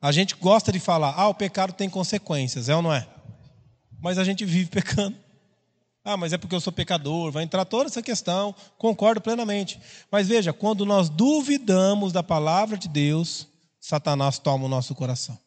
A gente gosta de falar, ah, o pecado tem consequências, é ou não é? Mas a gente vive pecando. Ah, mas é porque eu sou pecador, vai entrar toda essa questão, concordo plenamente. Mas veja, quando nós duvidamos da palavra de Deus, Satanás toma o nosso coração.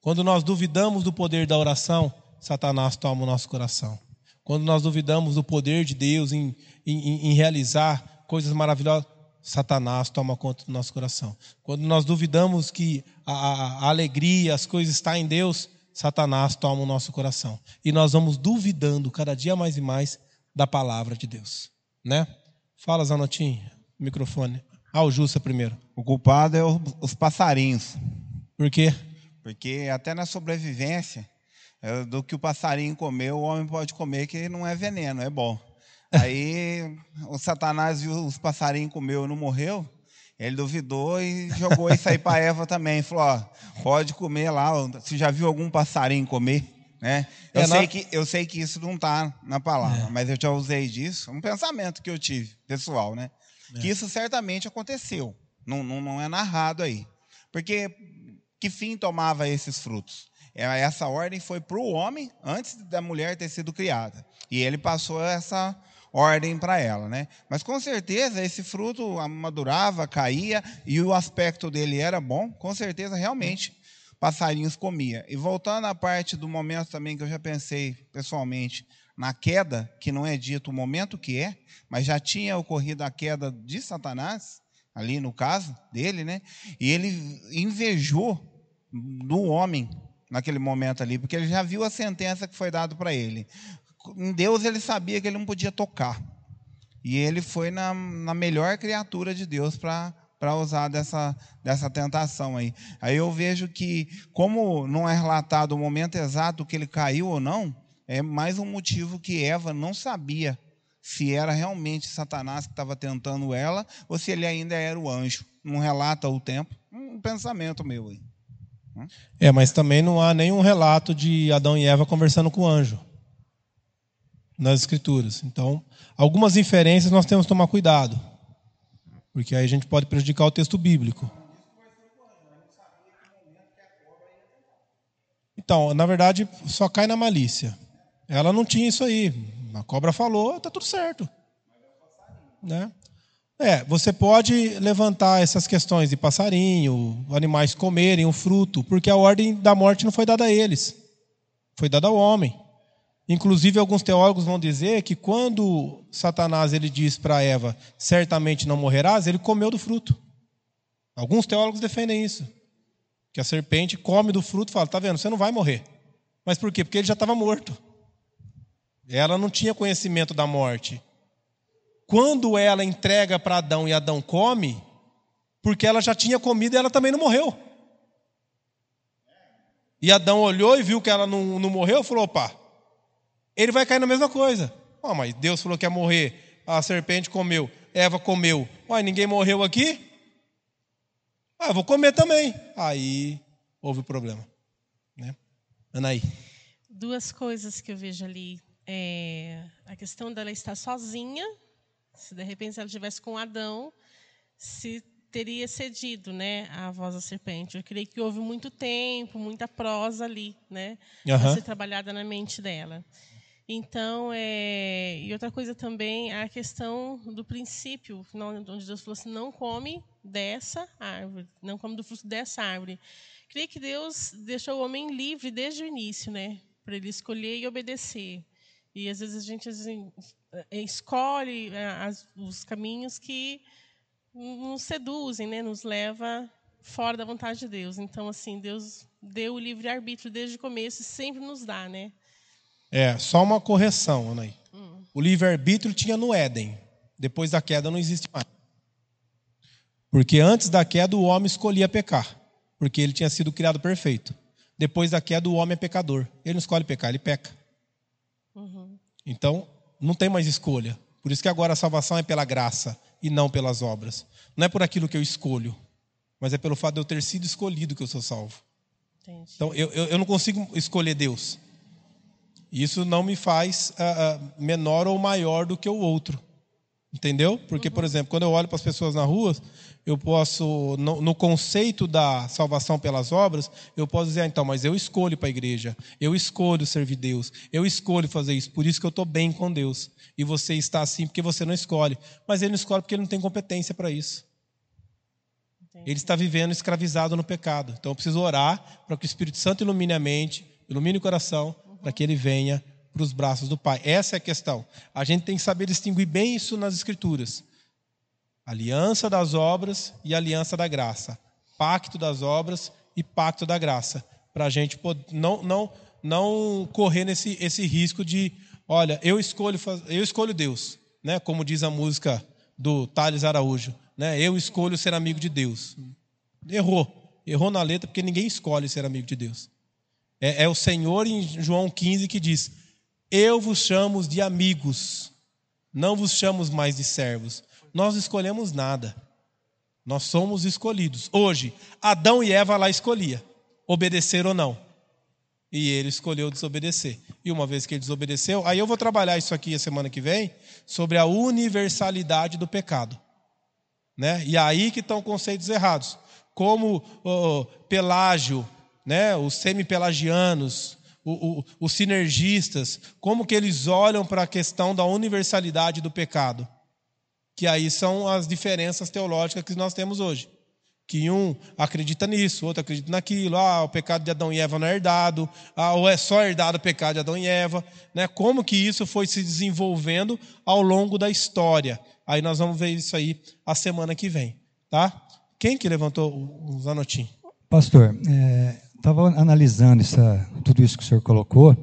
Quando nós duvidamos do poder da oração, Satanás toma o nosso coração. Quando nós duvidamos do poder de Deus em, em, em realizar coisas maravilhosas, Satanás toma conta do nosso coração. Quando nós duvidamos que a, a- a alegria, as coisas estão em Deus, Satanás toma o nosso coração. E nós vamos duvidando cada dia mais e mais da palavra de Deus. Né? Fala, Zanotim, microfone. Ah, o Jussa primeiro. O culpado é o- os passarinhos. Por quê? Porque até na sobrevivência, é, do que o passarinho comeu, o homem pode comer, que não é veneno, é bom. Aí o Satanás viu os passarinhos comeu e não morreu, ele duvidou e jogou isso aí para Eva também. Falou: ó, pode comer lá, você já viu algum passarinho comer? Né? Eu, É, sei que, eu sei que isso não está na palavra, mas eu já usei disso, um pensamento que eu tive, pessoal, né? Que isso certamente aconteceu. Não, não, não é narrado aí. Porque que fim tomava esses frutos? É, Essa ordem foi para o homem antes da mulher ter sido criada. E ele passou essa ordem para ela. Né? Mas com certeza esse fruto madurava, caía, e o aspecto dele era bom, com certeza realmente passarinhos comia. E voltando à parte do momento também que eu já pensei pessoalmente na queda, que não é dito o momento que é, mas já tinha ocorrido a queda de Satanás, ali no caso dele, né? E ele invejou do homem naquele momento ali, porque ele já viu a sentença que foi dada para ele. Em Deus ele sabia que ele não podia tocar. E ele foi na, na melhor criatura de Deus para para usar dessa, dessa tentação aí. Aí eu vejo que, como não é relatado o momento exato que ele caiu ou não, é mais um motivo que Eva não sabia se era realmente Satanás que estava tentando ela ou se ele ainda era o anjo. Não relata o tempo. Um pensamento meu aí. É, mas também não há nenhum relato de Adão e Eva conversando com o anjo nas escrituras. Então, algumas inferências nós temos que tomar cuidado, porque aí a gente pode prejudicar o texto bíblico. Então, na verdade, só cai na malícia. Ela não tinha isso aí. A cobra falou, tá tudo certo. Né? É, você pode levantar essas questões de passarinho, animais comerem o fruto, porque a ordem da morte não foi dada a eles, foi dada ao homem. Inclusive, alguns teólogos vão dizer que quando Satanás ele diz para Eva, certamente não morrerás, ele comeu do fruto. Alguns teólogos defendem isso. Que a serpente come do fruto e fala, tá vendo, você não vai morrer. Mas por quê? Porque ele já estava morto. Ela não tinha conhecimento da morte. Quando ela entrega para Adão e Adão come, porque ela já tinha comido e ela também não morreu. E Adão olhou e viu que ela não, não morreu e falou: opa, ele vai cair na mesma coisa. Oh, mas Deus falou que ia morrer, a serpente comeu, Eva comeu. Ué, ninguém morreu aqui? Ah, eu vou comer também. Aí houve o problema. Né? Anaí. Duas coisas que eu vejo ali. É, a questão dela estar sozinha, se de repente ela estivesse com Adão, se teria cedido né, à voz da serpente. Eu creio que houve muito tempo, muita prosa ali, né, para ser trabalhada na mente dela. Então, é, e outra coisa também, a questão do princípio, onde Deus falou assim, não come dessa árvore, não come do fruto dessa árvore. Creio que Deus deixou o homem livre desde o início, né, para ele escolher e obedecer. E às vezes a gente assim, eh, escolhe eh, as- os caminhos que nos seduzem, né, nos leva fora da vontade de Deus. Então, assim, Deus deu o livre arbítrio desde o começo e sempre nos dá, né? É, só uma correção, Anaí. O livre-arbítrio tinha no Éden. Depois da queda não existe mais. Porque antes da queda o homem escolhia pecar. Porque ele tinha sido criado perfeito. Depois da queda o homem é pecador. Ele não escolhe pecar, ele peca. Então, não tem mais escolha. Por isso que agora a salvação é pela graça e não pelas obras. Não é por aquilo que eu escolho, mas é pelo fato de eu ter sido escolhido que eu sou salvo. Entendi. Então, eu, eu, eu não consigo escolher Deus. Isso não me faz ah, ah, menor ou maior do que o outro. Entendeu? Porque, por exemplo, quando eu olho para as pessoas na rua, eu posso, no, no conceito da salvação pelas obras, eu posso dizer, ah, então, mas eu escolho para a igreja, eu escolho servir Deus, eu escolho fazer isso, por isso que eu estou bem com Deus. E você está assim porque você não escolhe. Mas ele não escolhe porque ele não tem competência para isso. Ele está vivendo escravizado no pecado. Então eu preciso orar para que o Espírito Santo ilumine a mente, ilumine o coração, para que ele venha para os braços do Pai. Essa é a questão. A gente tem que saber distinguir bem isso nas Escrituras: aliança das obras e aliança da graça, pacto das obras e pacto da graça, para a gente não, não, não correr nesse esse risco de, olha, eu escolho, eu escolho Deus, né? Como diz a música do Thales Araújo, né? Eu escolho ser amigo de Deus. Errou, errou na letra porque ninguém escolhe ser amigo de Deus. É, é o Senhor em João 15 que diz: Eu vos chamo de amigos, não vos chamo mais de servos. Nós escolhemos nada. Nós somos escolhidos. Hoje, Adão e Eva lá escolhia obedecer ou não. E ele escolheu desobedecer. E uma vez que ele desobedeceu, aí eu vou trabalhar isso aqui a semana que vem sobre a universalidade do pecado. Né? E aí que estão conceitos errados. Como o Pelágio, né? os semi-pelagianos, os sinergistas, como que eles olham para a questão da universalidade do pecado. Que aí são as diferenças teológicas que nós temos hoje. Que um acredita nisso, outro acredita naquilo. Ah, o pecado de Adão e Eva não é herdado. Ah, ou é só herdado o pecado de Adão e Eva. Né? Como que isso foi se desenvolvendo ao longo da história. Aí nós vamos ver isso aí a semana que vem. Tá? Quem que levantou os anotinhos? Pastor, estava analisando essa- tudo isso que o senhor colocou.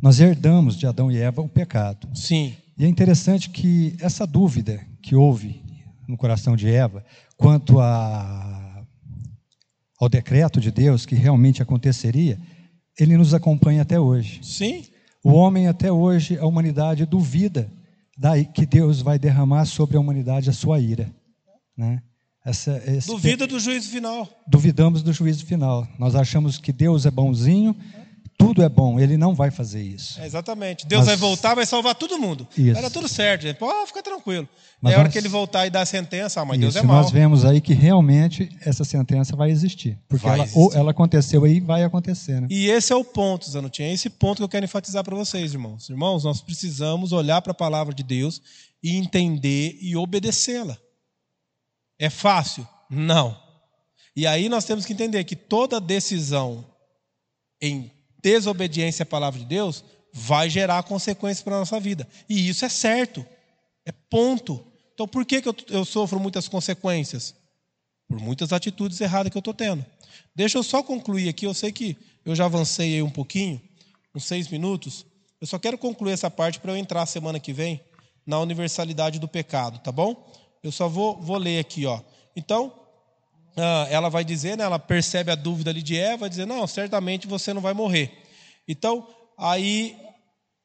Nós herdamos de Adão e Eva o pecado. Sim. E é interessante que essa dúvida que houve no coração de Eva quanto a, ao decreto de Deus que realmente aconteceria, ele nos acompanha até hoje. Sim. O homem até hoje, a humanidade duvida da, que Deus vai derramar sobre a humanidade a sua ira. Né? Essa, Duvida do juízo final. duvidamos do juízo final. Nós achamos que Deus é bonzinho, tudo é bom, ele não vai fazer isso. É, exatamente. Deus Mas- vai voltar, vai salvar todo mundo. Isso. Era tudo certo, gente. Pode ficar tranquilo. Mas é a hora nós- que ele voltar e dar a sentença, ah, mas Deus Isso, é mau. nós vemos aí que realmente essa sentença vai existir. Porque Vai ela, existir. ou ela aconteceu aí e vai acontecer. Né? E esse é o ponto, Zanutinha. É esse ponto que eu quero enfatizar para vocês, irmãos. Irmãos, nós precisamos olhar para a palavra de Deus e entender e obedecê-la. É fácil? Não. E aí nós temos que entender que toda decisão em desobediência à palavra de Deus vai gerar consequências para a nossa vida. E isso é certo. É ponto. Então por que, que eu, eu sofro muitas consequências? Por muitas atitudes erradas que eu estou tendo. Deixa eu só concluir aqui. Eu sei que eu já avancei aí um pouquinho, uns seis minutos. Eu só quero concluir essa parte para eu entrar semana que vem na universalidade do pecado, tá bom? Eu só vou, vou ler aqui, ó. Então, ah, ela vai dizer, né, ela percebe a dúvida ali de Eva, vai dizer, não, certamente você não vai morrer. Então, aí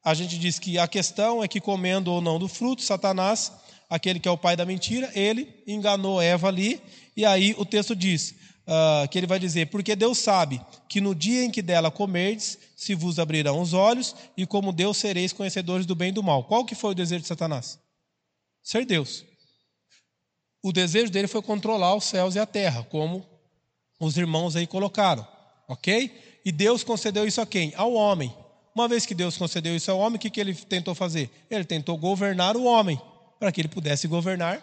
a gente diz que a questão é que comendo ou não do fruto, Satanás, aquele que é o pai da mentira, ele enganou Eva ali, e aí o texto diz: uh, que ele vai dizer: Porque Deus sabe que no dia em que dela comerdes, se vos abrirão os olhos, e como Deus sereis conhecedores do bem e do mal. Qual que foi o desejo de Satanás? Ser Deus. O desejo dele foi controlar os céus e a terra, como os irmãos aí colocaram, ok? E Deus concedeu isso a quem? Ao homem. Uma vez que Deus concedeu isso ao homem, o que, que ele tentou fazer? Ele tentou governar o homem, para que ele pudesse governar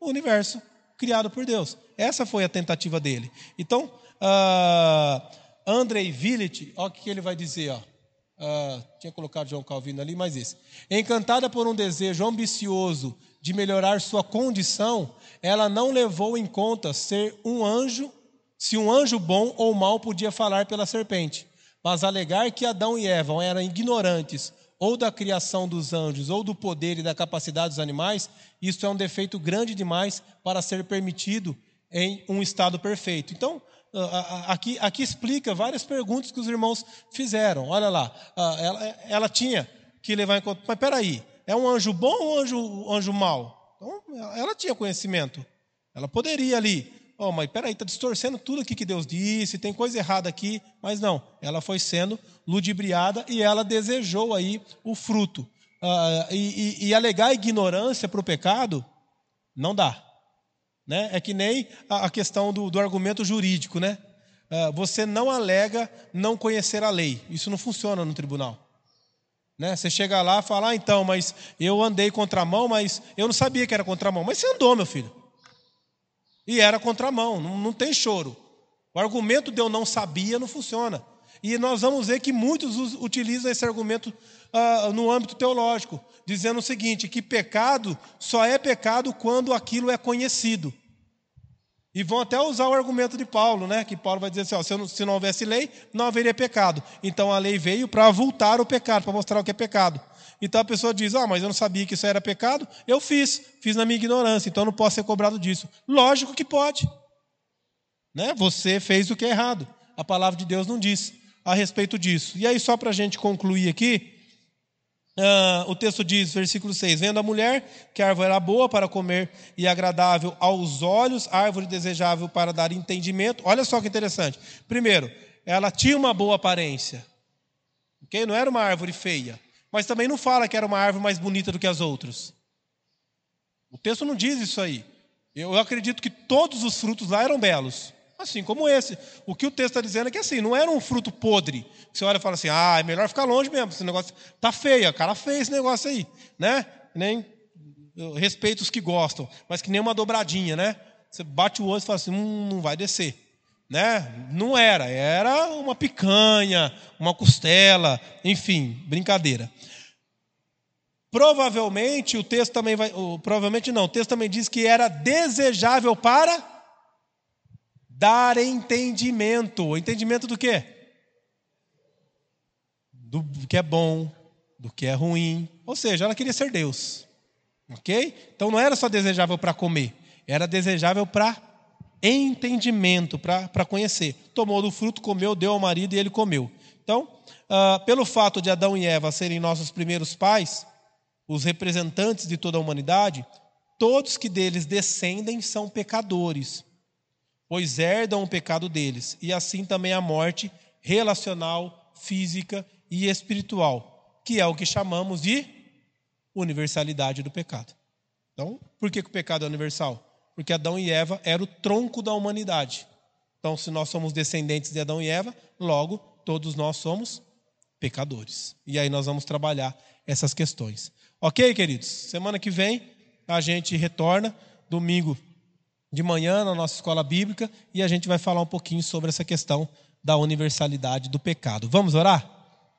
o universo criado por Deus. Essa foi a tentativa dele. Então, uh, Andrei Villet, olha o que ele vai dizer. Ó. Uh, tinha colocado João Calvino ali, mas esse. Encantada por um desejo ambicioso de melhorar sua condição, ela não levou em conta ser um anjo, se um anjo bom ou mau podia falar pela serpente. Mas alegar que Adão e Eva eram ignorantes ou da criação dos anjos, ou do poder e da capacidade dos animais, isso é um defeito grande demais para ser permitido em um estado perfeito. Então, aqui, aqui explica várias perguntas que os irmãos fizeram. Olha lá, ela, ela tinha que levar em conta, mas peraí, é um anjo bom ou um anjo, anjo mau? Então, ela tinha conhecimento. Ela poderia ali oh, mas peraí, está distorcendo tudo aqui que Deus disse, tem coisa errada aqui, mas não, ela foi sendo ludibriada e ela desejou aí o fruto. Uh, e, e, e, alegar ignorância para o pecado, não dá. Né? É que nem a, a questão do, do, argumento jurídico, né? Uh, você não alega não conhecer a lei. Isso não funciona no tribunal. Né? Você chega lá e fala, ah, então, mas eu andei contramão, mas eu não sabia que era contramão. Mas você andou, meu filho. E era contramão, não, não tem choro. O argumento de eu não sabia não funciona. E nós vamos ver que muitos utilizam esse argumento uh, no âmbito teológico, dizendo o seguinte: que pecado só é pecado quando aquilo é conhecido. E vão até usar o argumento de Paulo, né? Que Paulo vai dizer assim: ó, se, não, se não houvesse lei, não haveria pecado. Então a lei veio para avultar o pecado, para mostrar o que é pecado. Então a pessoa diz: Ah, mas eu não sabia que isso era pecado. Eu fiz, fiz na minha ignorância, então não posso ser cobrado disso. Lógico que pode. Né? Você fez o que é errado. A palavra de Deus não diz a respeito disso. E aí, só para a gente concluir aqui, uh, o texto diz, versículo 6: Vendo a mulher que a árvore era boa para comer e agradável aos olhos, árvore desejável para dar entendimento. Olha só que interessante. Primeiro, ela tinha uma boa aparência. Okay? Não era uma árvore feia. Mas também não fala que era uma árvore mais bonita do que as outras. O texto não diz isso aí. Eu acredito que todos os frutos lá eram belos. Assim como esse. O que o texto está dizendo é que assim, não era um fruto podre. Você olha e fala assim, ah, é melhor ficar longe mesmo. Esse negócio tá feio, a cara fez esse negócio aí. Né? Nem respeito os que gostam, mas que nem uma dobradinha, né? Você bate o olho e fala assim, hum, não vai descer né? Não era, era uma picanha, uma costela, enfim, brincadeira. Provavelmente o texto também vai, provavelmente não, o texto também diz que era desejável para dar entendimento. Entendimento do quê? Do que é bom, do que é ruim. Ou seja, ela queria ser Deus. Ok? Então não era só desejável para comer, era desejável para entendimento para conhecer. Tomou do fruto, comeu, deu ao marido e ele comeu. Então, uh, pelo fato de Adão e Eva serem nossos primeiros pais, os representantes de toda a humanidade, todos que deles descendem são pecadores, pois herdam o pecado deles, e assim também a morte relacional, física e espiritual, que é o que chamamos de universalidade do pecado. Então, por que, que o pecado é universal? porque Adão e Eva eram o tronco da humanidade. Então, se nós somos descendentes de Adão e Eva, logo todos nós somos pecadores. E aí nós vamos trabalhar essas questões. Ok, queridos? Semana que vem a gente retorna, domingo de manhã, na nossa escola bíblica, e a gente vai falar um pouquinho sobre essa questão da universalidade do pecado. Vamos orar?